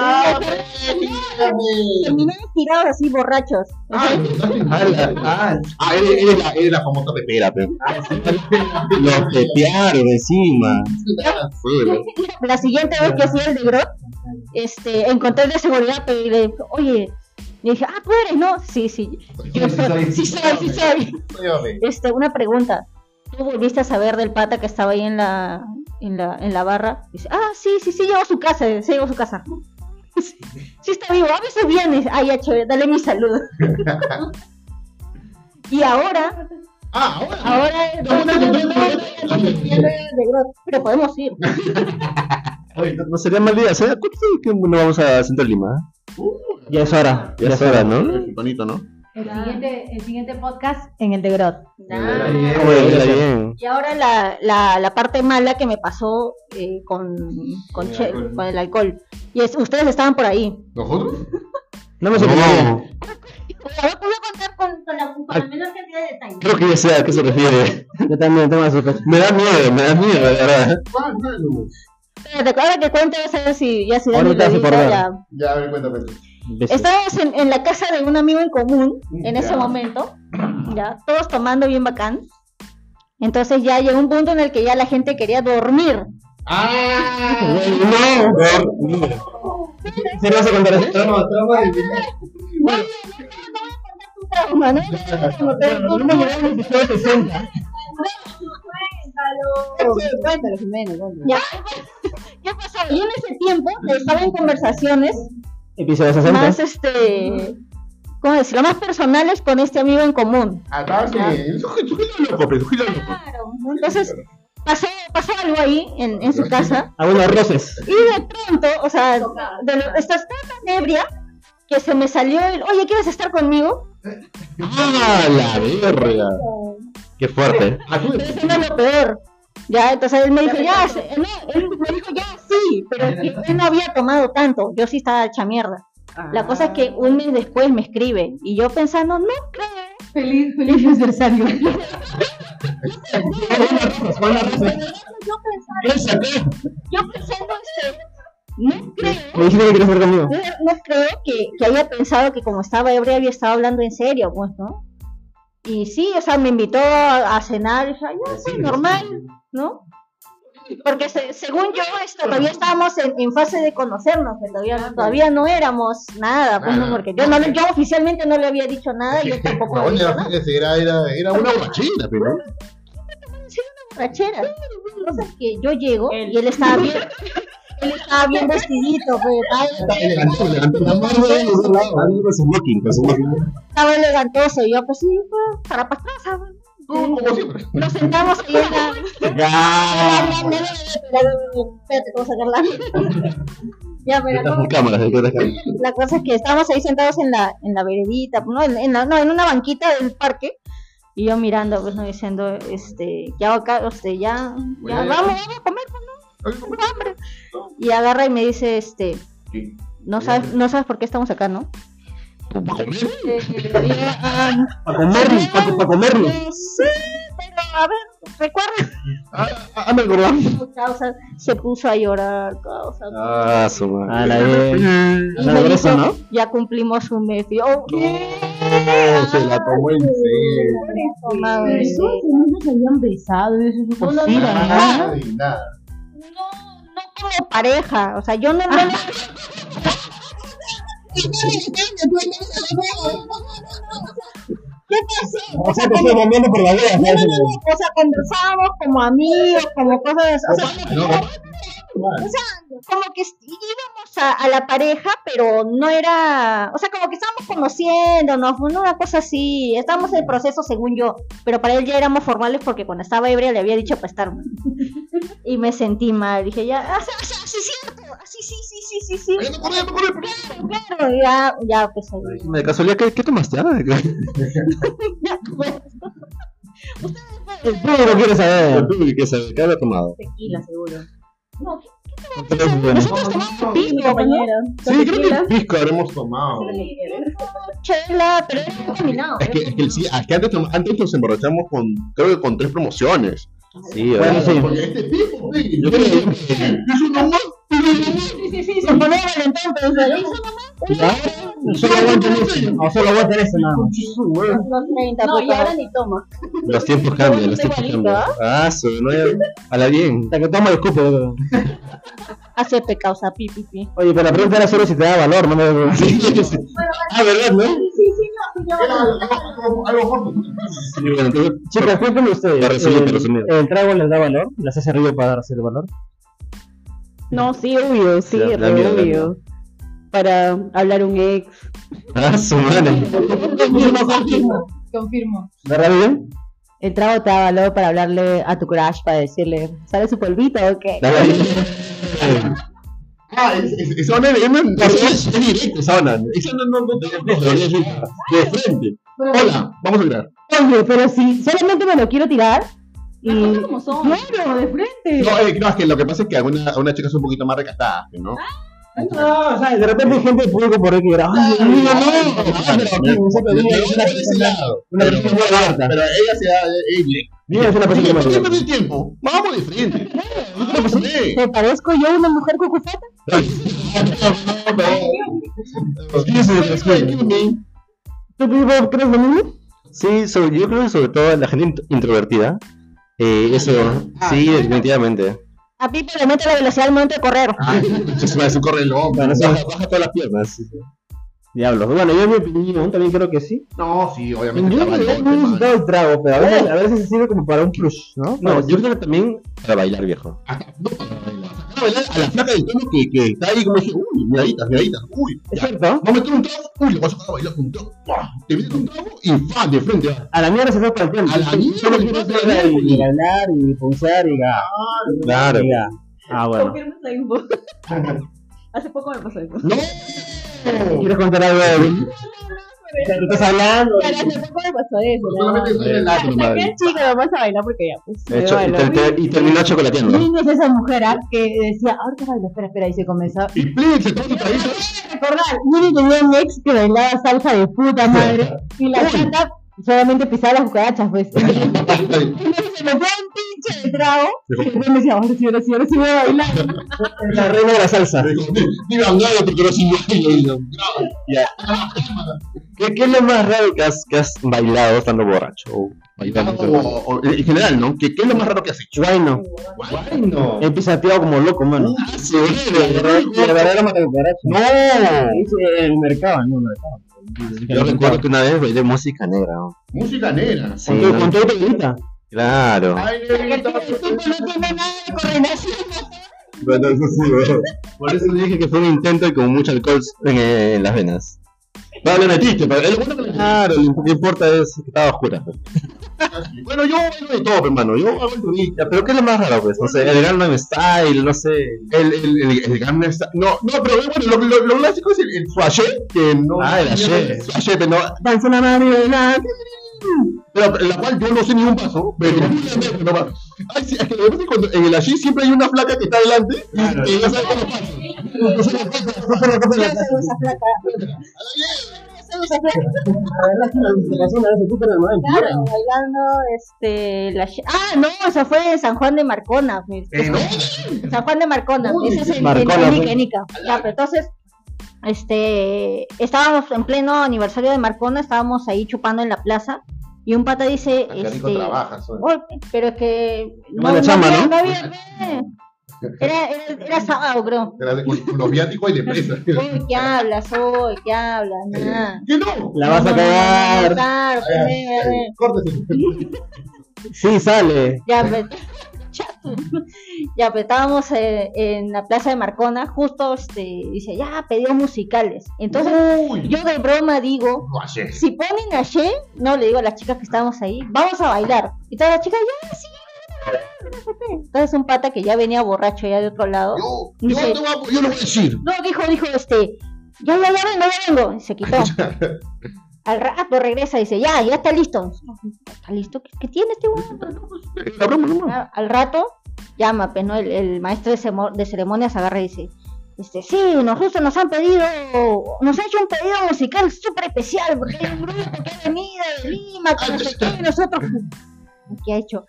Terminamos tirados así, borrachos. Ah, Ah, ah, ah, eres, eres la, eres la famosa pepera, pe. los pepearon encima. <laughs> La siguiente vez que hacía el de Grot, este, encontré el de seguridad pero le dije, oye, le dije, ah, tú eres, ¿no? Sí, sí, yo soy, sí soy, sí soy. Este, una pregunta. ¿Tú volviste a saber del pata que estaba ahí en la, en la, en la barra? Dice, ah, sí, sí, sí, llegó a su casa, sí, llegó a su casa. <laughs> Sí está vivo, a veces viene. Ah, ya, chévere, dale mi saludo. <laughs> y ahora, Ah, ahora. Pero podemos ir. <laughs> Oye, no, no sería mal día. ¿Sabes cuánto que no vamos a Centro Lima? Ya es hora. Ya es hora, ¿no? El tonito, ¿no? El siguiente, el siguiente podcast en el de Grot. Nah. Oye, está bien. Y ahora la, la, la parte mala que me pasó eh, con, con, che- con el alcohol. Y es, ustedes estaban por ahí. ¿Nosotros? No me sorprendería. A ver, voy a contar con, con la, con la menor cantidad de detalles. Creo que ya sé a qué se refiere. Yo también tengo la sospecha. Me da miedo, me da miedo, la verdad. Espérate, ahora que cuente, vas a ver si ya si Ahorita se ya. Ya, a ver, cuéntame. Besos. Estábamos en, en la casa de un amigo en común en ese Ya. momento, ya, todos tomando bien bacán. Entonces ya llegó un punto en el que ya la gente quería dormir. ¡Ah! No, ¿Sí vas a contar eso? Trama, trama de Trauma, ¿no? Pero tú- Cuéntalo, Jimena, cuéntalo. Ya, ¿qué pasó? Yo en ese tiempo estaba en conversaciones Episodio 60. más, este, ¿cómo decirlo? Más personales con este amigo en común. Ah, entonces pasó, pasó algo ahí en, en su casa Algunos roces. y de pronto, o sea, de lo- estás tan ebria que se me salió el, oye, ¿quieres estar conmigo? ¡Ah, la verga! Qué fuerte. Ah, tú Pero eso no es lo peor. Ya, entonces él me dijo, ya, no, él me dijo, ya, sí, pero él no había tomado tanto, yo sí estaba hecha mierda. La cosa es que un mes después me escribe y yo pensando, no creo. Feliz, <laughs> feliz aniversario. Yo pensando, este, no creo. No creo que, que haya pensado que como estaba ebria había estado hablando en serio, pues, ¿no? Y sí, o sea, me invitó a, a cenar y dije, "Ay, ya, pues, normal, ¿no? Porque se- según yo, esto, todavía estábamos en, en fase de conocernos, que todavía, todavía no éramos nada, pues, ¿no? Porque yo, no, yo oficialmente no le había dicho nada y él <laughs> tampoco Bueno, había nada. era, era, era una borrachera, pero. borrachera. La cosa es que yo llego y él estaba bien, <laughs> él estaba bien vestidito, pues, estaba- Elegante, estaba elegantoso y yo pues sí, pues, para pues. Como siempre. Nos sentamos ahí en la... Ya. Espérate, ¿cómo sacarla? Ya, pero no, cámaras, la cosa es que estábamos ahí sentados en la, en la veredita, ¿no? En, en la- no, en una banquita del parque. Y yo mirando, pues, no diciendo, este, ya acá, este, ya, ya, ya. vamos, vamos a comer, pues, hambre. Y agarra y me dice, este, ¿Qué? no sabes, no sabes por qué estamos acá, ¿no? ¿Para comer? Eh, eh, ah, Para comernos, para, para comernos. sí, pero a ver, recuerda, Ah, ah, ah, me acordaba. causa, se puso a llorar, causa. Ah, su madre. A la vez. Y la me gruesa, dijo, ¿no? ya cumplimos un mes. Y oh, ¿qué? Se la tomó en serio. Eso, habían besado, eso es No, no, posible, no. ¿no? Nada, y nada. No, no como pareja, o sea, yo no, ¿Qué? <laughs> O sea, te estoy cambiando por la vida. No, no, no, no, o sea, conversábamos como amigos, como cosas, o sea, No, o sea, como que íbamos a, a la pareja, pero no era, o sea, como que estábamos conociéndonos, no una cosa así, estábamos en el proceso según yo, pero para él ya éramos formales porque cuando estaba ebria le había dicho para estar Y me sentí mal, dije ya, ah, sí, sí, sí, cierto, sí, sí, sí, sí, sí, sí, Ay, no, corre, no, corre, corre. claro, ya, ya, pues ahí, De casualidad, ¿qué, qué tomaste? Ah, ya, pues, El público quiere saber. ¿Qué sabes? ¿Qué había tomado? Tequila, seguro. No, Bueno. nosotros tomamos pisco, compañero. Sí, creo que el pisco habremos tomado. chela, pero era combinado. Es que, es que, sí, es que antes, antes nos emborrachamos con, creo que con tres promociones. Sí, Bueno, ¿verdad? sí. Porque este tipo, sí, yo creo que es un nomás. Sí, sí, sí, se hizo ¿Ya? Solo aguantan eso. No, solo aguantan eso nada más. los 30, No, y ahora ni toma. Los tiempos cambian, los tiempos cambian. Ah, su, no, ya- a la bien. Hasta que toma el creo. hace causa pi, pi, pi. Oye, pero la pregunta era solo si te da valor, no me. <laughs> Ah, ¿verdad, no? Sí, entonces, Chicas, cuéntenme ustedes. Para resumir, para el- resumir. ¿El trago les da valor? ¿Les hace río para darse el valor? No, sí, obvio, sí, re miedo, da obvio. Para hablar un ex. ah, su madre. Confirmo, confirmo. Confirmo. ¿Verdad, bien? el trago te da valor para hablarle a tu crush, para decirle, ¿sale su polvito o qué? Ah, es- es- directo. Esa onda no, no, no, de frente. Hola, vamos a mirar. Oye, pero si solamente me lo quiero tirar y... Cosas como son. Claro, de frente. No, eh, no, es que lo que pasa es que algunas una chicas son un poquito más recatadas, ¿no? No, o sea, de repente hay gente del público por ahí que dirá, ay, no, una persona muy abierta. Pero ella se da. eh. Mira, es una persona Oye, muy ¿por qué abierta. perder tiempo? Vamos de frente. No pasa nada. ¿Te parezco yo una mujer me. ¿Tú crees lo mismo? Sí, sobre- yo creo que sobre todo la gente int- introvertida. Eh, eso, sí, definitivamente. A Pipo le mete la velocidad al momento de correr. Ah, se me hace un corre loco. Bueno, eso baja, baja todas las piernas. Diablos. Bueno, yo en mi opinión también creo que sí. No, sí, obviamente. Yo creo que no necesitado el trago, pero a veces, a veces se sirve como para un plus, ¿no? No, yo creo que también para bailar, viejo. Ajá, no, a bailar a la flaca del tono que, que está ahí como dije, uy, miraditas, miraditas, uy. ¿Es ya. cierto? Vamos a meter un trago, uy, le vas a sacar a bailar con un trago. ¡Buah! Te metes un trago y ¡fa! de frente. va. A la mierda se fue para el tiempo. A la mierda Solo se quiero fue para el hacer y bailar y pulsar y. Claro. Ah, bueno. Confirma esa info. <laughs> Hace poco me pasó eso. ¡No! ¿Quieres contar algo de Sea, tú estás hablando. Pero hace poco me pasó eso. ¿no? Solamente es relato, Saqué madre. al chico nomás a bailar porque ya, pues. De me hecho, y, ter- terminó chocolateando. ¿Quién es esa mujer ah, que decía, ahorita bailo, espera, espera, y se comenzó? Y plin, se toma su traguito. Recordar, Miri tenía un ex que bailaba salsa de puta madre <laughs> y la chata solamente pisaba las cucarachas, pues. Entonces <laughs> se metía un pinche de trago y después me decía, ahora sí, ahora sí, ahora sí voy a bailar. <laughs> La reina de la salsa. Dime, angalo, porque no sin bailo. ¿Qué, qué es lo más raro que has, que has bailado estando borracho? O bailando O, o- en general, ¿no? ¿Qué, ¿Qué es lo más raro que has hecho? Bueno, Bueno. he pisateado como loco, mano. Ah, sí, bueno. La verdadera matacucaracha. No. Hice el mercado, no, el mercado. Yo recuerdo que una vez bailé música negra. ¿no? Música negra. Sí, Con todo- ¿no? con todo y grita. Claro. Ay, Porque el tipo no tiene nada de coordinación. Bueno, eso sí. Por eso dije que fue un intento y con mucho alcohol en, en las venas. No, le metiste, pero es lo bueno que le Claro, lo que importa es que estaba oscura. Bueno, yo bailo de todo, hermano. Yo hago. Ya, pero ¿qué es lo más raro, pues? No sé, el Gangnam Style, no sé. El, el, el, el Gangnam Style- No, no, pero bueno, lo, lo, lo clásico es el, el swashe, que no. Ah, el ashe. Swashe, pero no. Pero en la cual yo no sé ni un paso, pero no va. Ay, sí, es que que que cuando en el así siempre hay una flaca que está adelante y, y ella sabe cómo pasa. Entonces, la flaca- <laughs> Esa flaca. Claro, bailando, este, la... Ah, no, esa fue en San Juan de Marcona. pues. Eh, ¿no? San Juan de Marcona, Uy, ese es en, Marcona, en, en pues. Ica, Ya, pero entonces, este, estábamos en pleno aniversario de Marcona, estábamos ahí chupando en la plaza, y un pata dice, este, trabajas, oye. "Oye, pero es que no, no había, ¿no? no había, eh. Era, era, era sábado, creo. Era de- Con con los viáticos y de presa. <laughs> Uy, ¿qué hablas hoy? ¿Qué hablas? Nada. ¿Qué no? La vas a cagar. Claro, Córtese. Sí, sale. Ya, pues, <laughs> ya, pues, estábamos eh, en la plaza de Marcona, justo, este, dice, ya, pedidos musicales. Entonces, Uy, yo de broma digo, si ponen a She, no le digo a las chicas que estábamos ahí, vamos a bailar. Y todas las chicas, ya, sí. Entonces un pata que ya venía borracho ya de otro lado, Yo, yo, Dice- te voy a- yo lo voy a decir. no, dijo, dijo, este, ya, ya, ya vengo, ya vengo. Y se quitó. <laughs> Al rato regresa y dice, ya, ya está listo. ¿Está listo? ¿Qué, qué tiene este más. Ah, Al rato llama, pues, ¿no? El, el maestro de, cemo- de ceremonias agarra y dice, este, sí, nosotros nos han pedido, nos han hecho un pedido musical súper especial, porque hay un grupo que ha venido de Lima, que no sé qué, y nosotros, ¿qué ha hecho?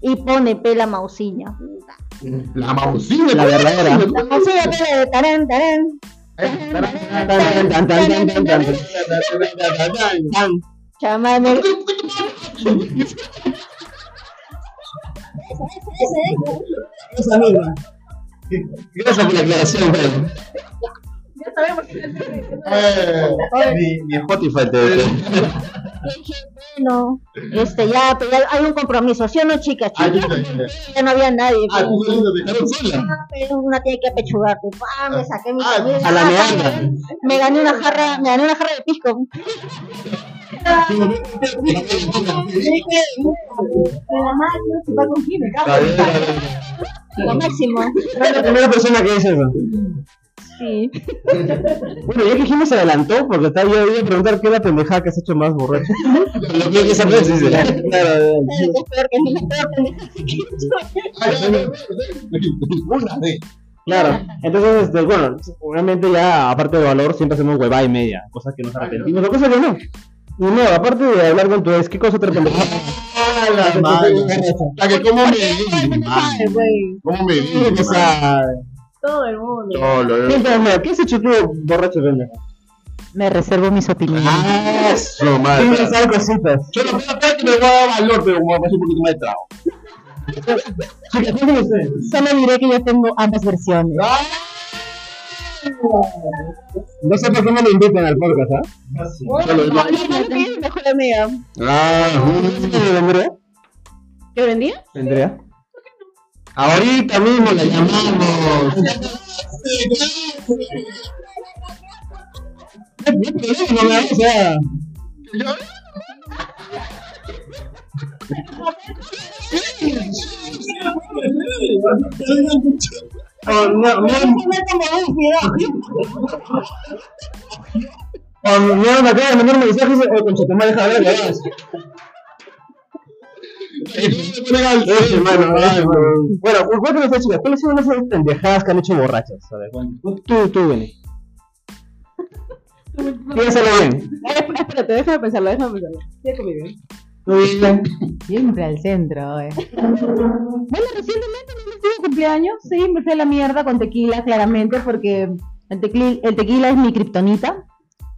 Y pone pela mausiña. La maucina. La verdadera. La mausiña pela de tarán, tarán. Chamame. Esa misma. Gracias por la aclaración, Fran. Ya sabemos que Eh, Mi, mi Spotify te- bueno, este, ya, pero ya hay un compromiso, ¿sí o no, chicas? Ah, Chicas, ya, no había nadie. Ah, pues. sola. Ah, pero una tiene que apechugarte. ¡Pam! Me saqué mi Ah, camisa, a la meanda. Me gané una jarra, me gané una jarra de pisco. Me Lo máximo. La primera persona que dice eso. Sí. <laughs> Bueno, ya que Jimmy se adelantó, porque estaba yo iba a preguntar qué es la pendejada que has hecho más borracho. <laughs> Lo que esa vez. Claro, Es. Una vez. claro. Entonces, este, bueno, obviamente ya, aparte de valor, siempre hacemos huevada y media, cosas que nos arrepentimos, o cosas que no. Y no, aparte de hablar con tu ex, ¿qué cosa te arrepentimos? <laughs> Ah, la que cómo me di, Ay, güey. cómo me di, ¿Qué sabe? Todo el mundo. No, lo Cuéntame, ¿qué has hecho tú borracho, pendejo? Me reservo mis opiniones. Ah, eso, Sí, madre. cositas. Yo no puedo creer que me voy a dar valor, pero me pasar un poquito más de trago. ¿qué? Solo diré que yo tengo ambas versiones. No sé por qué me lo invitan al podcast, ¿ah? Solo digo- Yo que es mi mejor amiga. Ah, ¿Sí, ¿Vendría? ¿Qué vendía? ¿Vendría? Ahorita mismo la llamamos. No o no, no, me acaba de mandar un mensaje oh, concha, tu madre, deja de hablar, Bueno, cuéntame esta chica, ¿cuáles son esas pendejadas que han hecho borrachas? A ver, tú, tú, Benny. <laughs> Piénsalo bien. Eh, Espérate, déjame pensarlo, déjame pensarlo. Sigue conmigo. Siempre al centro, eh. Bueno, recientemente no me tuvo cumpleaños. Sí, me fui a la mierda con tequila, claramente, porque el tequila, el tequila es mi kriptonita.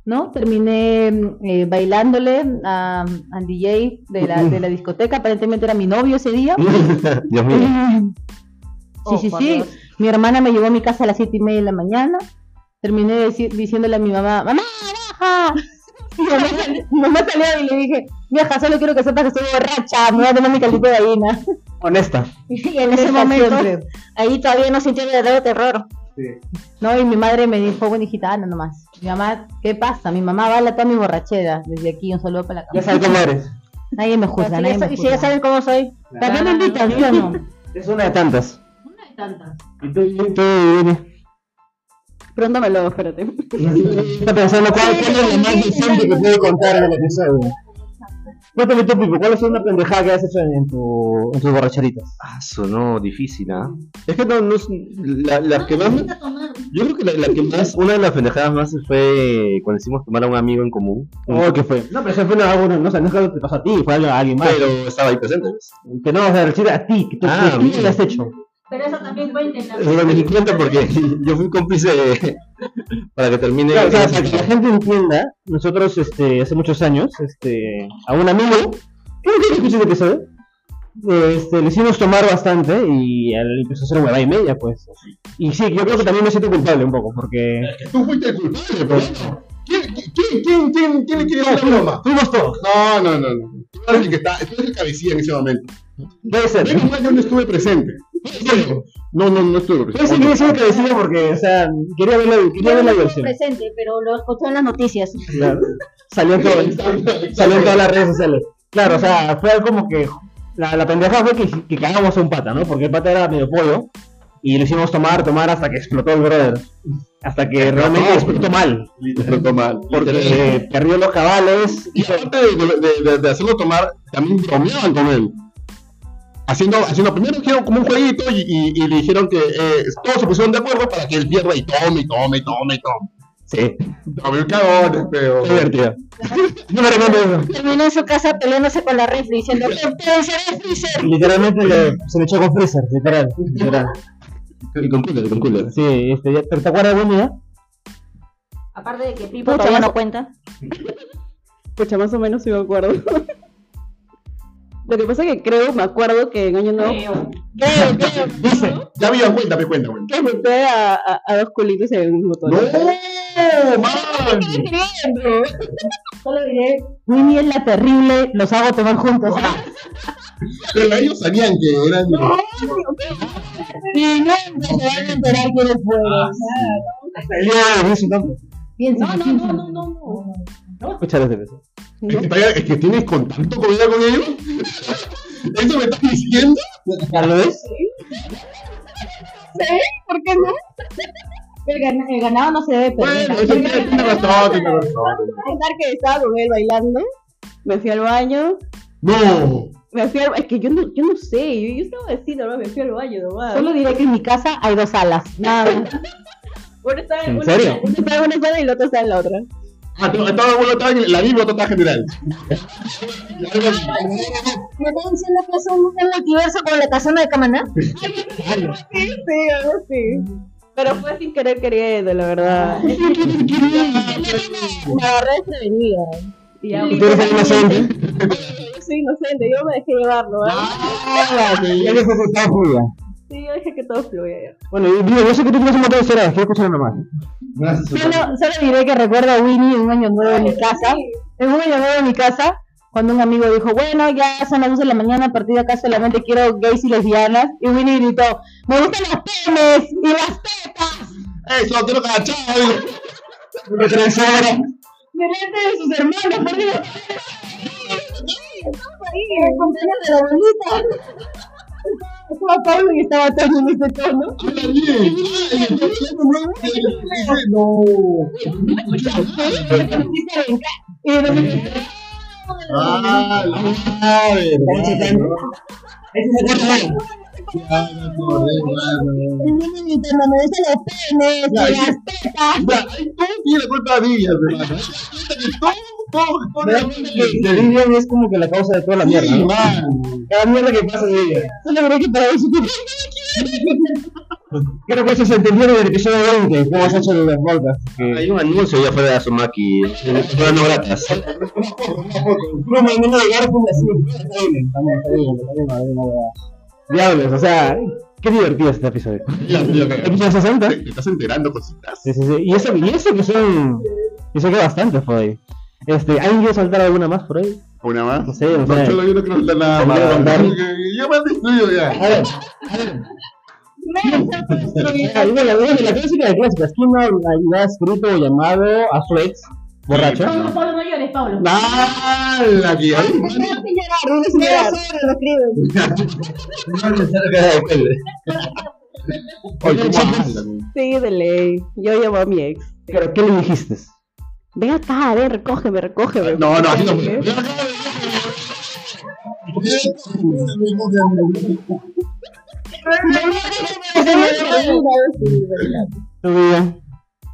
¿No? Terminé eh, bailándole a, al DJ de la, de la <laughs> discoteca. Aparentemente era mi novio ese día. <laughs> Dios mío. <laughs> Sí, Oh, sí, por sí. Dios. Mi hermana me llevó a mi casa a las siete y media de la mañana. Terminé diciéndole a mi mamá, mamá, baja. Y mamá, mamá salió y le dije, vieja, solo quiero que sepas que estoy borracha, me voy a tomar mi caldito de gallina. Honesta. Y en ese momento, siempre. ahí todavía no sintió el verdadero terror. No, y mi madre me dijo, bueno, hijita, anda nomás. Mi mamá, ¿qué pasa? Mi mamá baila toda mi borrachera. Desde aquí, un saludo para la Ya casa. sabes cómo eres. Nadie me juzga, nadie ya me sa- y si ya saben cómo soy. ¿Para qué me invitan, sí o no? Es una de tantas. Una de tantas. ¿Y tú, y tú, Benny? Pregúntamelo, espérate. Está pensando cuál, es lo más decente que puedo contar en el episodio. Cuéntame tú, Pipo, ¿cuál es una pendejada que has hecho en, tu, en tus borracheritas? Ah, sonó difícil, ¿ah? Es que no, no es- la, la que más, me- yo creo que la, la que más, <laughs> una de las pendejadas más fue cuando hicimos tomar a un amigo en común, Oh, ¿qué fue? No, pero eso fue una, una, no sé, no es que te pasó a ti, fue algo a alguien más. pero estaba ahí presente. Que no, o sea, decir a ti, que tú, Ah, que tú mira. lo has hecho. Pero eso también fue intentar. Eso di cuenta porque <laughs> yo fui cómplice de- <laughs> para que termine. Claro, o sea, para que la gente entienda, nosotros este, hace muchos años, este, a un amigo, creo que escuché ese episodio, este, le hicimos tomar bastante y él empezó a hacer huevada y media, pues. Y sí, yo creo que también me siento culpable un poco, porque... Tú fuiste el culpable, pues. ¿Quién, quién, quién, quién, quién le quiere dar la broma? Fuimos todos. No, no, no, no. Tú eres el que está, tú eres el cabecilla en ese momento. Puede ser. Menos mal yo no estuve presente. No, no, no presente. yo sea que decía porque, o sea, quería ver la, quería ver la estuve presente, pero lo escuché en las noticias. Claro. Salió en, todo- salió en todas las redes sociales. Claro, o sea, fue como que la, la pendeja fue que, que cagamos a un pata, ¿no? Porque el pata era medio pollo y lo hicimos tomar, tomar hasta que explotó el brother. Hasta que realmente explotó mal. Explotó mal. Porque eh, perdió los cabales. Y aparte de, de- de- de hacerlo tomar, también bromeaban con él. Haciendo, haciendo primero hicieron como un jueguito y, y- y le dijeron que eh, todos se pusieron de acuerdo para que él pierda y tome, y tome, y tome, y tome. Sí, Tome un cagón, pero. fue divertido. <laughs> No me recuerdo eso. Terminó en su casa peleándose con la refri diciendo eran freezer. Literalmente le- se le echó con freezer, literal. literal. Y con cooler, con cooler. Sí, este, ya- pero ¿te acuerdas de buen día? Aparte de que Pipo todavía no cuenta. <laughs> Pucha, más o menos sí me acuerdo. Lo que pasa es que creo, me acuerdo que en Año Nuevo Creo, creo. Dice, ya me iba cuenta, me cuenta, güey. que junté a, a, a dos culitos en un motor. ¡No! ¡Man! Solo diré, Winnie es la terrible, los hago tomar juntos. Pero ellos sabían que eran. Y no se van a enterar No, no, piensa. no, no, no, no. No voy a beso. Es que, es que tienes contacto con ella con ellos. <laughs> ¿Eso me estás diciendo? ¿Ya lo ves? ¿Por qué no? El, gana- el ganado no se debe perder. Bueno, eso tiene tiene razón, tiene razón. Contar que estaba con él bailando, me fui al baño, No. me fui al... Es que yo no, yo no sé, yo, yo estaba así nomás, me fui al baño nomás. Solo diré que en mi casa hay dos salas. Nada. <laughs> Uno estaba en ¿En una, serio? uno estaba en una sala y el otro estaba en la otra. Ah, todo, todo está en la misma, está general. ¿Me estás diciendo que es un, multiverso como la casona de Camaná? Sí, sí, algo así. Pero fue sin querer queriendo, la verdad. Me agarré desprevenida. Y ya, ¿Y tú eres inocente? Yo soy inocente, yo me dejé llevarlo, ¿eh? Ya que fue. Sí, yo dejé que todo fluya ya. Bueno, yo sé que tú tienes un montón de historias, quiero escuchar nomás. Solo, solo diré que recuerdo a Winnie en un año nuevo en mi casa. En un año nuevo en mi casa, cuando un amigo dijo, bueno, ya son las 12 de la mañana, a partir de acá solamente quiero gays y lesbianas. Y Winnie gritó, me gustan los penes y las tetas. Eso, quiero cachado. Una transora. Delante de sus hermanos, por Dios. De la abuelita. Estaba Pablo y estaba Toño en este tono. Habla bien. No, Ah, la. Ya, me acordé, los penes las tetas. Culpa de hermano. Todo, que que Vivian es como que la causa de toda la mierda, Sí, ¿no? Cada mierda que pasa de ella. Solo diré que para eso Creo que eso se entendió en el episodio 20, cómo has hecho los podcasts. Que... Hay un anuncio ya fuera de Azumaki, fuera no gratas. No, me vino a llegar con la También, está bien, está bien, está bien, está bien, está bien. Diablos, o sea, qué divertido este episodio. ¿Episodio 60? Te estás enterando cositas. Sí, sí, sí. Y eso, y eso que son. Y eso que bastante por ahí. Este, ¿alguien quiere soltar alguna más por ahí? ¿Una más? No sé, no No, sé. yo no quiero nada más. Yo me destruyo ya. A ver, a ver. Ah, bueno, la clásica de clásicas. ¿Quién no ha escrito o llamado a su ex borracho? Pablo, Pablo, no llores, Pablo. ¡Ah! La que hay. Oye, ¿cómo hablan? Sí, de ley. Yo llamo a mi ex. ¿Pero qué le dijiste? Ven acá, ven, recógeme, recógeme. No, no, así no. No.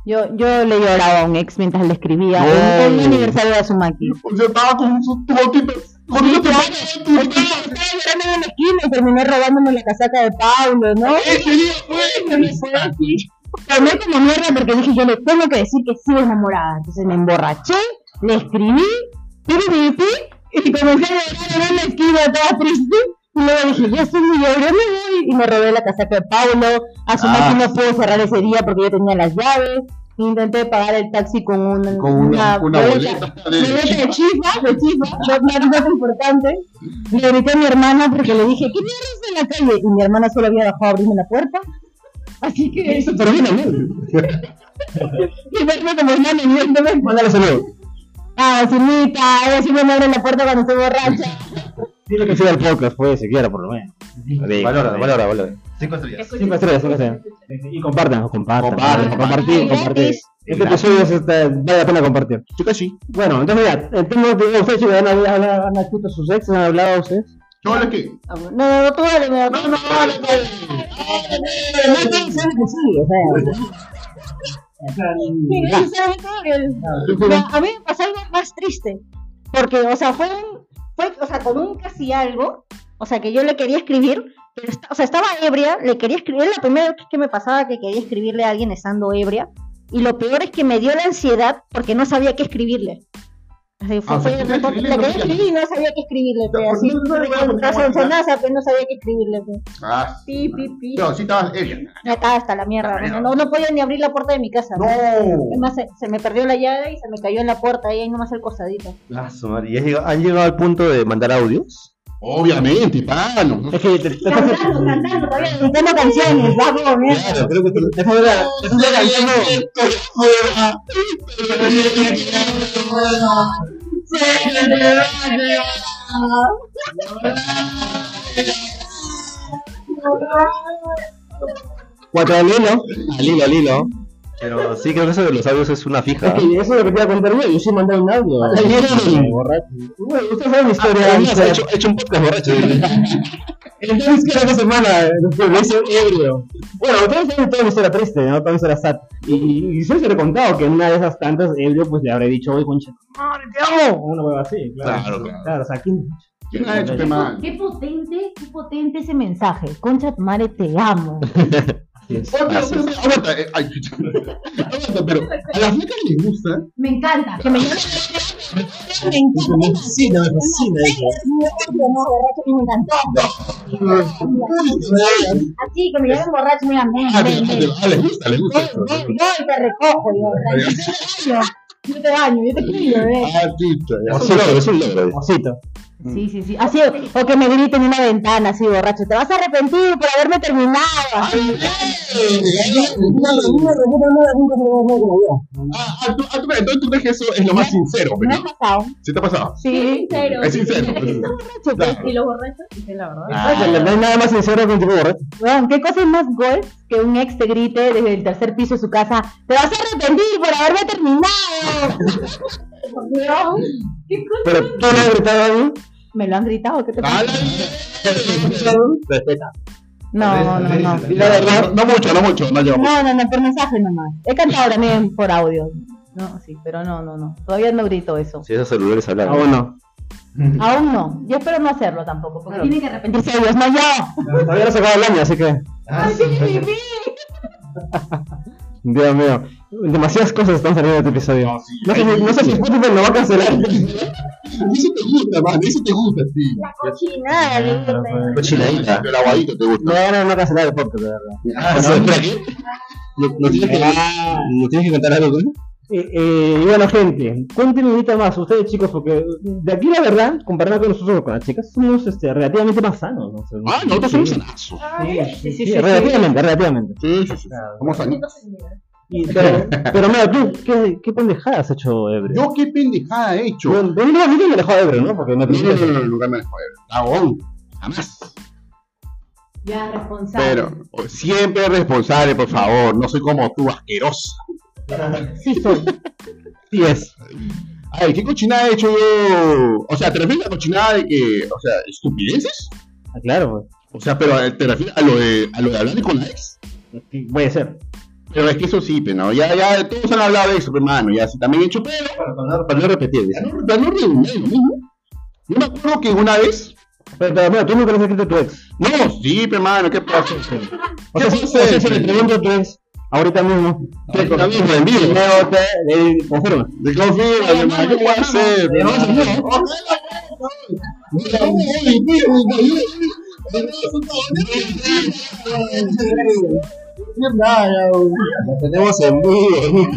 Yo, yo le lloraba a un ex mientras le escribía No. el aniversario de Azumaki. Yo estaba con sus botitas. Con esquina y terminé robándome la casaca de Pablo, ¿no? Tomé como mierda porque dije yo le tengo que decir que sigo enamorada. Entonces me emborraché, le escribí, y comencé a llorar en la esquina toda triste. Y luego dije, ya muy ebrio, me voy. Y me robé la casaca de Pablo. A su Ah. no pudo cerrar ese día porque yo tenía las llaves. Intenté pagar el taxi con una, Con una, una boleta de. boleta de chifa, de chifa, importante. Le grité a mi hermana porque le dije, ¿qué mierda es en la calle? Y mi hermana solo había bajado a abrirme la puerta. Así que Eso termina bien. y verme como y viéndome. Mándale saludos. Ah, Simita, ella siempre me abre la puerta cuando estoy borracha. Dile que siga el podcast, pues, si quiera, por lo menos. Valora, valora, valora. Cinco estrellas. Cinco estrellas, cinco estrellas. Y compartan, compartan. Compartan, compartir, compartir. Este episodio es, este, vale la pena compartir. Chicas, sí. Bueno, entonces ya, eh, tengo que ustedes chicos, han hablado, han escrito sus ex, han hablado ustedes. Chavales, ¿qué? No, no, no, tú dale, mira, tú no, no, no Mira, a mí me pasó algo más triste. Porque, o sea, fue un, fue, o sea, con un casi algo, o sea, que yo le quería escribir, pero o sea, estaba ebria, le quería escribir, la primera vez que me pasaba que quería escribirle a alguien estando ebria, y lo peor es que me dio la ansiedad porque no sabía qué escribirle. Así fue, Ah, fue- ¿tú quieres le quería escribir y no sabía qué escribirle, pe, Ya, así. ¿por qué no WhatsApp? sonsonaza, pero no sabía qué escribirle, pe. Ah, Pi, pi, pi. no, sí estabas ebria. Acá está la mierda, no, no, no podía ni abrir la puerta de mi casa. No. Además, se, se me perdió la llave y se me cayó en la puerta ahí nomás el costadito. Ah, su madre. ¿Y has llegado- han llegado al punto de mandar audios? Obviamente, pano. Es que te, Cantando, cantando, todavía cantando canciones, vamos. Claro, creo que te- te- te- te- te- te- Cuatro al hilo. Al hilo, al hilo. Pero sí, creo que eso de los audios es una fija. Es que eso es lo que te iba a contar yo. Yo sí mandé un audio. Ay, Borracho. Bueno, ustedes saben mi historia. Además, he hecho, he hecho un podcast borracho. Entonces, que esta semana después me hice ebrio. Bueno, ustedes saben toda mi historia triste, ¿no? Toda mi historia sad. Y, y, y yo se lo he contado que en una de esas tantas ebrio, pues le habré dicho, oye, concha, madre, te amo. Una hueva así, claro. Claro, claro. Claro, o sea, ¿quién? ¿Quién ha hecho, pe, man? Qué potente, qué potente ese mensaje. Concha madre, te amo. <laughs> Aguanta, eh, ay, chucha. aguanta, pero a las flacas les gusta. Me encanta. Que me llame. Me fascina, me fascina. Y me encantó. Así, que me llamen borracho, me ven, Ah, ah, les gusta, les gusta ven, ven, te recojo yo. Yo te baño, yo te cuido, bebé. Ah, chucha, ya. Es un logro, es un logro. Sí, sí, sí. Así, o que me griten en una ventana así borracho. Te vas a arrepentir por haberme terminado. Así. Ah, ah, tú, ah, tú, entonces tú crees que eso es lo más sincero, Me pero ha pasado. ¿sí te ha pasado? Sí. Sincero. Es sincero. Y los borrachos dicen la verdad. No hay nada más sincero que un tipo borracho. Weón, ¿qué cosa es más gol que un ex te grite desde el tercer piso de su casa? Te vas a arrepentir por haberme terminado. Pero tú no has gritado a mí. ¿Me lo han gritado? ¿Qué te pasa? ¡Hala! Respeta. No, no, no. No, no, no mucho, no mucho, no. No, no, no, por mensaje nomás. He cantado también por audio. No, sí, pero no, no, no. Todavía no grito eso. Si esos celulares hablan. Ah, bueno. Aún no. Yo espero no hacerlo tampoco, porque tienen que arrepentirse ellos, no yo. Todavía no se acaba el año, así que. Dios mío. Demasiadas cosas están saliendo de este episodio. No sé, si- no sé si Spotify lo va a cancelar. <laughs> Eso te gusta, man, eso te gusta, sí. La cochinada, digo, pe. Cochinadita. El aguadito te gusta. No, no, no cancelar el podcast, de verdad. Ah, ¿no? ¿Espera qué? ¿No, no tienes que, ¿No tienes que contar algo, no? Eh, eh, y bueno, gente, cuéntenme ahorita más, ustedes chicos, porque de aquí la verdad, comparado con nosotros con las chicas, somos este, relativamente más sanos. ¿no? O sea, Ah, nosotros somos sí, sanazos. sí, sí, sí, sí, sí, relativamente, relativamente. Sí, sí, sí. Somos sanos. Y, pero, <laughs> pero mira, tú, ¿qué, qué pendejada has hecho, Ebre? Yo qué pendejada he hecho. Mí a mí me dejó Ebre, ¿no? Porque me No, no, no, no, nunca me dejó ver. Dragón. Jamás. Ya, responsable. Pero siempre responsable, por favor. No soy como tú, asquerosa. Sí soy. Sí es. Ay, ¿qué cochinada he hecho yo? O sea, ¿te refieres a cochinada de que, o sea, estupideces? Ah, claro, pues. O sea, pero eh, ¿te refieres a lo de, a lo de hablar con la ex? Sí, Puede ser. Pero es que eso sí, pero no, ya, ya, todos han hablado de eso, hermano, ya, sí, también he hecho, pero, Para no, para no repetir, para no, para. Yo me acuerdo que una vez, Pero, pero tú nunca le has escrito a tu ex. no, sí, pero hermano, ¿qué pasa? ¿Qué si, o pasa? sea, si le pregunto a tu ex, ahorita mismo, Ahorita mismo, en vivo. Te confirma. De confirma, hermano, ¿qué hacer? Lo tenemos en vivo.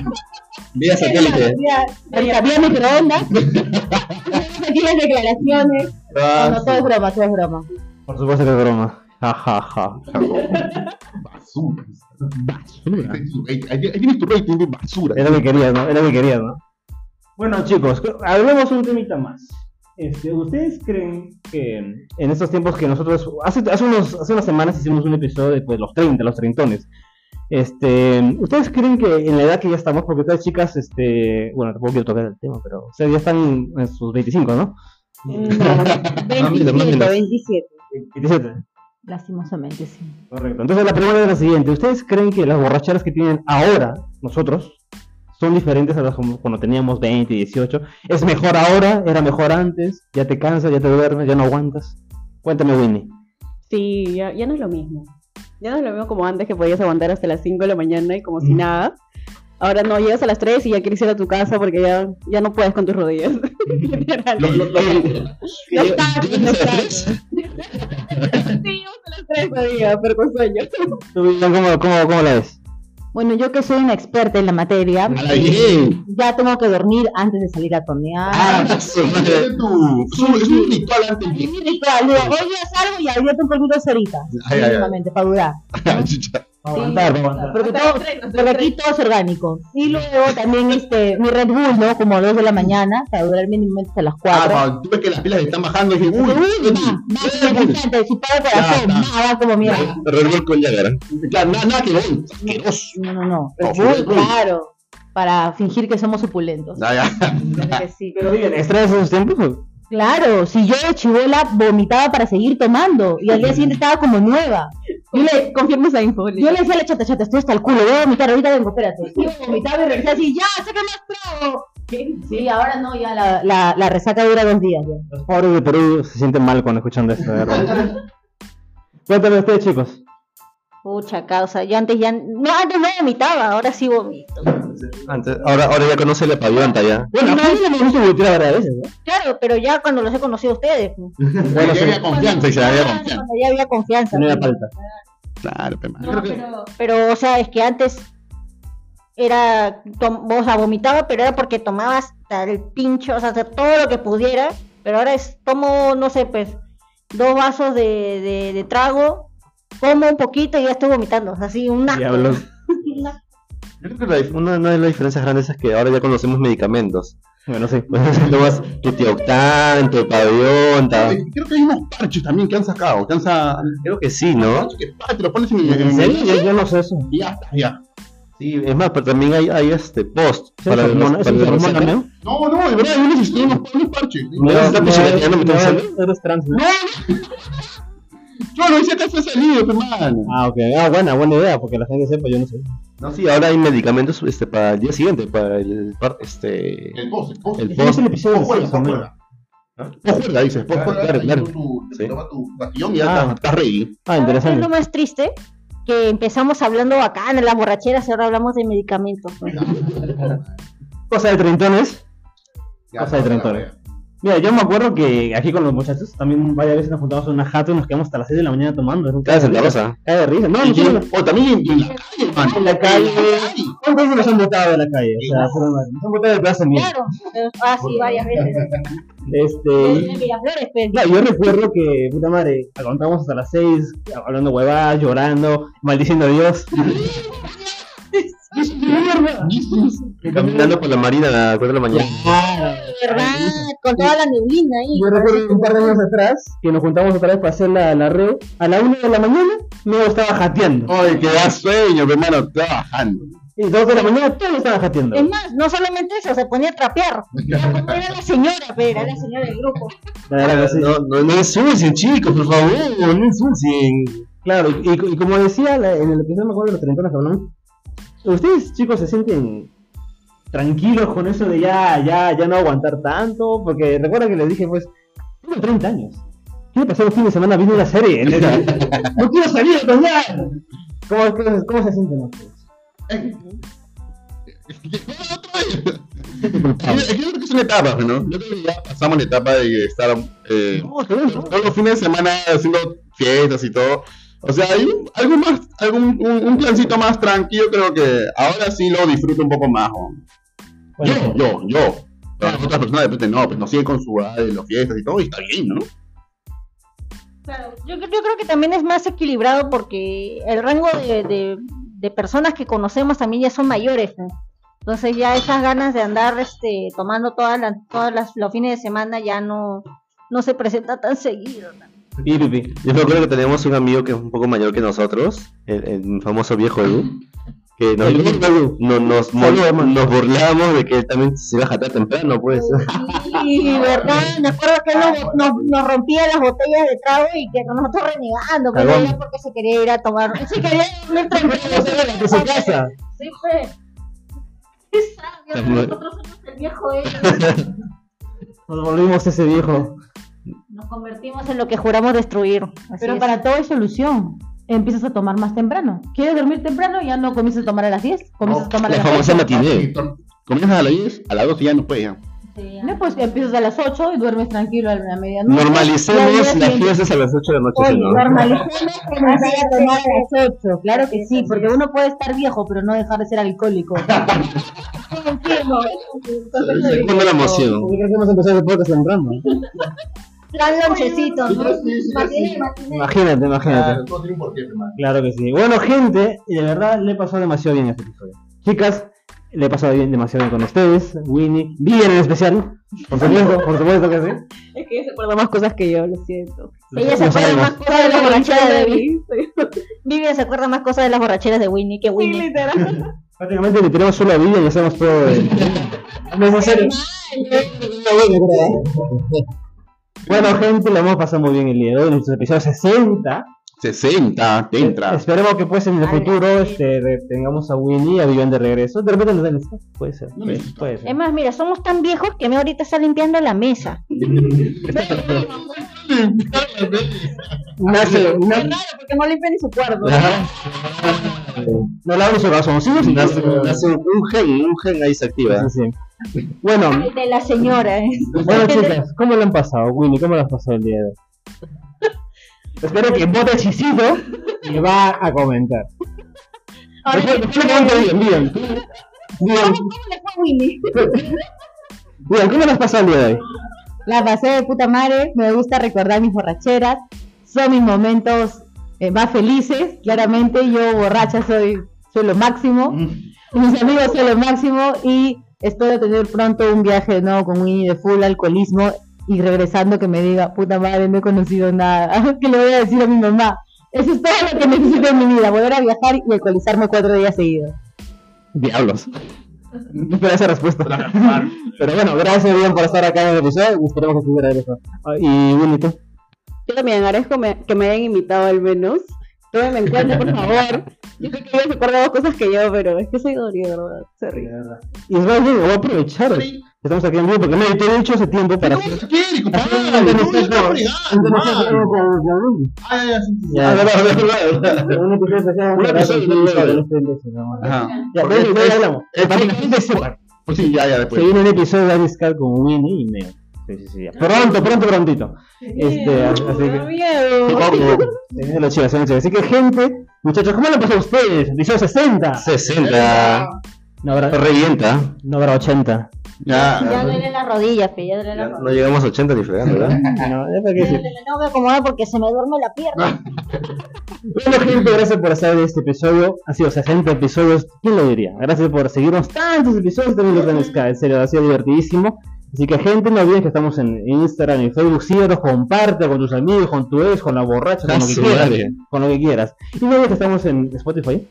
Vía satélite. Había microondas. <laughs> Aquí las declaraciones. No, no, todo es broma, todo es broma. Por supuesto que es broma. Ja, ja, ja. Basura. Basura. Ahí tienes tu rating de basura. Era lo que querías, ¿no? Era lo que querías, ¿no? Bueno, chicos, hablemos un temita más. Este, ¿Ustedes creen que en estos tiempos que nosotros, hace, hace, unos, hace unas semanas hicimos un episodio de pues, los 30, los treintones, este, ¿ustedes creen que en la edad que ya estamos, porque ustedes chicas, este, bueno, tampoco quiero tocar el tema, pero ustedes ya están en sus 25, ¿no? No, menos, 27, menos. 27. 27. Lastimosamente, sí. Correcto. Entonces la pregunta es la siguiente. ¿Ustedes creen que las borracheras que tienen ahora, nosotros, son diferentes a las como cuando teníamos 20, 18? ¿Es mejor ahora? ¿Era mejor antes? ¿Ya te cansas? ¿Ya te duermes? ¿Ya no aguantas? Cuéntame, Winnie. Sí, ya, ya no es lo mismo. Ya no es lo mismo como antes que podías aguantar hasta las 5 de la mañana y como si nada. Ahora no, llegas a las 3 y ya quieres ir a tu casa porque ya, ya no puedes con tus rodillas. <laughs> Literal. Lo- lo- lo- Ya está, ¿Llegas ya a está. las tres? Sí, vamos a las tres todavía, pero con sueño. ¿Tú, Vivian, ¿Cómo, cómo, cómo la ves? Bueno, yo que soy una experta en la materia, bien. ya tengo que dormir antes de salir a tornear. Ah, eso, es tu- es un- es ritual antes Es de. mi ritual, hoy día salgo y al día tengo que dormir dos horitas. Ay, ay, ay. mínimamente, para durar. <laughs> Aguantar, para aguantar. Porque, todo, aquí todo es orgánico. Y luego también este, mi Red Bull, ¿no? Como a las 2 de la mañana, para durar mínimamente hasta las Ah, 4. cuando tú ves que las pilas están bajando y uy, Uy, va, Red Bull, si corazón, va, como mierda. Red con Jagger. Claro, nada, nada que ver, asqueroso. No, no, no. Red Bull, Bull. claro. Para fingir que somos. Ya, ya. Sí. Pero ¿extraes esos tiempos? Claro, si yo de chivola vomitaba para seguir tomando y al día siguiente estaba como nueva. Yo le confirmo esa info. Yo le decía a la chata, chata, estoy hasta el culo, voy a vomitar, ahorita vengo, espérate. Yo vomitaba y regresaba así, ya, saca más trago. Sí, ahora no, ya la, la, la resaca dura dos días ya. Los pobres de Perú se sienten mal cuando escuchan esto, de verdad. <laughs> Cuéntame ustedes, chicos. Pucha causa, yo antes ya, no, antes no vomitaba, ahora sí vomito. Antes, ahora, ahora ya conoce la pavionta ya. Bueno, a mí me voltear varias veces, ¿no? Claro, pero ya cuando los he conocido a ustedes. ¿no? <laughs> Bueno, sí. había confianza y se había Cuando confianza. ya había confianza. No ¿no? falta. Claro, pe, man. No, pero, pero, o sea, es que antes era, o sea, vomitaba, pero era porque tomaba hasta el pincho, o sea, hacer todo lo que pudiera, pero ahora es, tomo, no sé, pues, dos vasos de, de, de trago, como un poquito y ya estoy vomitando, así, un asco. <laughs> Yo creo que la una, una de las diferencias grandes es que ahora ya conocemos medicamentos. Bueno, sí. Pues tomas tu tioctán, tu. Creo que hay unos parches también que han sacado. Que han sa... Creo que sí, ¿no? que ah, te lo pones en, ¿En serio? Yo, yo no sé eso. Ya ya. Sí, es más, pero también hay, hay este post ¿Es para los- hormona- es para un los hormona recetas. también? No, no, de verdad, hay unos, unos, unos parches. ¿Me vas a estar pichicateando, me estás diciendo? Eres trans, ¿no? No, yo no decía que fue salido, hermano. Ah, ok. Ah, buena, buena idea, porque la gente sepa, yo no sé. No, sí, ahora hay medicamentos este, para el día siguiente, para el par- este El post, el post. el es post. el episodio juega, juega. Dices. Post juega, Claro, claro. Tú, Sí. tu y ya Ah. estás, ready. Ah, Es interesante. lo más triste que empezamos hablando bacán en las borracheras y ahora hablamos de medicamentos. Cosa de treintones. Ya, Cosa de treintones. Mira, yo me acuerdo que aquí con los muchachos también varias veces nos juntamos en una jato y nos quedamos hasta las 6 de la mañana tomando. Era un Cada cae de Santa risa. Rosa. Cae de risa. No, no, yo- no, O también en la calle, hermano. En la calle. En la calle. ¿Cuántas veces nos han botado de la calle? O sea, nos han botado de plaza en Claro, ah, sí, varias veces. Este. Miraflores, pues. Claro, yo recuerdo que, puta madre, aguantamos hasta las 6, hablando huevadas, llorando, maldiciendo a Dios. <laughs> Caminando por la marina a las 4 de la mañana. ¿Verdad? Con toda la neblina ahí. Yo recuerdo un par de años atrás que nos juntamos otra vez para hacer la, la red. A la 1 de la mañana, me estaba jateando. Ay, que da sueño, mi hermano, trabajando. Y 2 de la mañana, todo estaba jateando. Es más, no solamente eso, se ponía a trapear. Era, la señora, pero era la señora del grupo. Sí. No, no, no ensucien, chicos, por favor, no ensucien. Claro, y, y como decía la- en el episodio, me acuerdo de los trentones que hablamos, ¿ustedes chicos se sienten tranquilos con eso de ya, ya, ya no aguantar tanto? Porque recuerda que les dije, pues, tengo 30 años. Quiero pasar un fin de semana viendo una serie. <laughs> no quiero salir a. ¿Cómo, cómo, cómo se sienten ustedes? Yo creo que son etapas, ¿no? Yo creo que ya pasamos la etapa de estar eh, todos los fines de semana haciendo fiestas y todo. O sea, hay un- algo más, algún un, un plancito más tranquilo, creo que ahora sí lo disfruto un poco más. yo, yo, yo. Pero las otras personas de repente no, pues no siguen con su de las fiestas y todo, y está bien, ¿no? Claro, yo, yo creo que también es más equilibrado porque el rango de, de- de personas que conocemos también ya son mayores. ¿no? Entonces ya esas ganas de andar este, tomando todas las, todas las, los fines de semana ya no, no se presenta tan seguido. ¿no? Y pipi. Yo me acuerdo que teníamos un amigo que es un poco mayor que nosotros, el, el famoso viejo Edu, que nos, Edu. no- nos, nos burlamos de que él también se iba a jatar temprano, pues. Sí, verdad, me acuerdo que él nos, nos- rompía las botellas de trago y que nosotros renegando, pero Cagón. ya porque se quería ir a tomar, se quería dormir tranquilo. <laughs> De su casa. Sí, fue. Qué sabio, nosotros somos el viejo él. <laughs> Nos volvimos ese viejo. Nos convertimos en lo que juramos destruir. Así Pero es. para todo hay solución. Empiezas a tomar más temprano. ¿Quieres dormir temprano? Ya no comienzas a tomar a las 10. Comienzas a tomar a La las famosa 8. matiné. Comienzas a las 10, a las 12 ya no puedes. ya. No, pues empiezas a las 8 y duermes tranquilo a la medianoche. Normalicemos las fiestas a las 8 de la noche, Oye, ¿sí, no? normalicemos que nos vaya a tomar a las 8. Claro que sí, porque uno puede estar viejo, pero no dejar de ser alcohólico. <laughs> Cuando la emoción. ¿Por qué crees que hemos empezado el podcast temprano? Plan lonchecito, ¿no? Matiné, matiné. Imagínate, imagínate. Ah, todo tiene un porqué, hermano. Claro que sí. Bueno, gente, y de verdad le he pasado demasiado bien este episodio. Chicas, le he pasado bien, demasiado bien con ustedes, Winnie, Vivian en especial, por supuesto, por supuesto que sí. Es que ella se acuerda más cosas que yo, lo siento. Ella se acuerda más cosas de las borracheras de Winnie. Sí, Vivian se acuerda más cosas de las borracheras de Winnie que Winnie. literal. <laughs> Prácticamente le tenemos solo a Vivian y hacemos todo de... <laughs> necesario. Bueno, gente, le hemos pasado muy bien el día de hoy, en nuestro episodio 60. 60, te entra. Esperemos que pues en el futuro este, re- tengamos a Winnie y a Vivian de regreso. De repente nos den esto. Puede ser, No puede, ser. Es más, mira, somos tan viejos que me ahorita está limpiando la mesa. <laughs> Nace, nace, porque no limpia ni su cuarto. no lavan su calzoncillos y Nace, nace un un gen, un gen ahí se activa. Sí, sí. Bueno, De la señora, ¿eh? bueno chicas, ¿cómo lo han pasado, Winnie? ¿Cómo lo has pasado el día de hoy? <laughs> Espero que Bota Chisito me va a comentar. Bien, bien. Bien, <laughs> bien, ¿cómo lo has pasado el día de hoy? La pasé de puta madre, me gusta recordar mis borracheras, son mis momentos eh, más felices, claramente yo borracha soy, soy lo máximo, mis amigos son lo máximo y espero tener pronto un viaje de nuevo con Winnie de full alcoholismo y regresando que me diga, puta madre, no he conocido nada, <laughs> que le voy a decir a mi mamá. Eso es todo lo que necesito en mi vida, volver a viajar y alcoholizarme cuatro días seguidos. Diablos. <laughs> No esperaba esa respuesta. Pero bueno, gracias bien por estar acá en el episodio y esperemos que estuviera eso. Ah, Y Winnie, ¿tú? Yo también agradezco me- que me hayan invitado al menos. Tómenme en cuenta, por favor. Yo sé que ella se acuerda cosas que yo, pero es que soy Dori, de verdad. Se ríe. Y es más voy a aprovechar. que Estamos aquí en vivo porque me te he dicho ese tiempo para ¿Cómo hacer. se quiere, compadre? Ah, No, no, no. Ah, ya, ya, Ah. Este. Pues. Se viene un episodio de con y. Sí, sí, sí. Pronto, pronto, prontito. Este, así que. Así que, gente, muchachos, ¿cómo lo pasó a ustedes? Episodio 60. 60. No habrá, Revienta. no habrá 80. Ya, Ya duele la rodilla, fe, ya duele la rodilla. No llegamos a 80 ni fregando, ¿verdad? <laughs> No, es para qué decir. Me acomodar porque se me duerme la pierna. <laughs> Bueno, gente, gracias por estar en este episodio. Ha sido 60 episodios. ¿Quién lo diría? Gracias por seguirnos tantos episodios de Sky. En serio, ha sido divertidísimo. Así que, gente, no olviden que estamos en Instagram y Facebook. Síguenos, comparte con tus amigos, con tu ex, con la borracha, con lo que quieras. Con lo que quieras. Y no olvides que estamos en Spotify.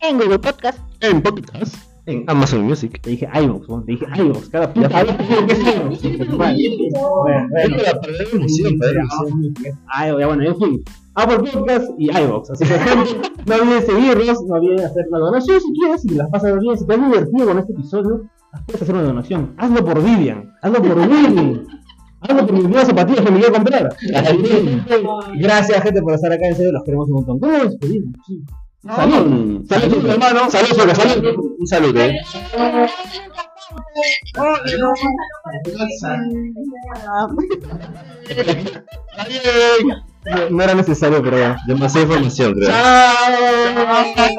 En Google Podcast. en podcast. En Amazon Music. Te dije iVoox, ¿no? te dije iVoox. Cada ya sabes que es iVoox. Bueno, bueno. para perder emoción, perder emoción. Ya bueno, en fin. Apple Podcast y iVoox. Así que, gente, no olviden seguirnos, no olviden hacer una donación si quieres, si las pasas bien, si te has divertido con este episodio, puedes hacer una donación. Hazlo por Vivian, hazlo por Winnie, hazlo por mis nuevas zapatillas que me quiero comprar. Gracias, gente, por estar acá, en serio, los queremos un montón. ¿Cómo nos despedimos? Salud, salud, hermano, salud, salud, salud. Un saludo, eh. No era necesario, pero. Demasiada información, creo. Chao.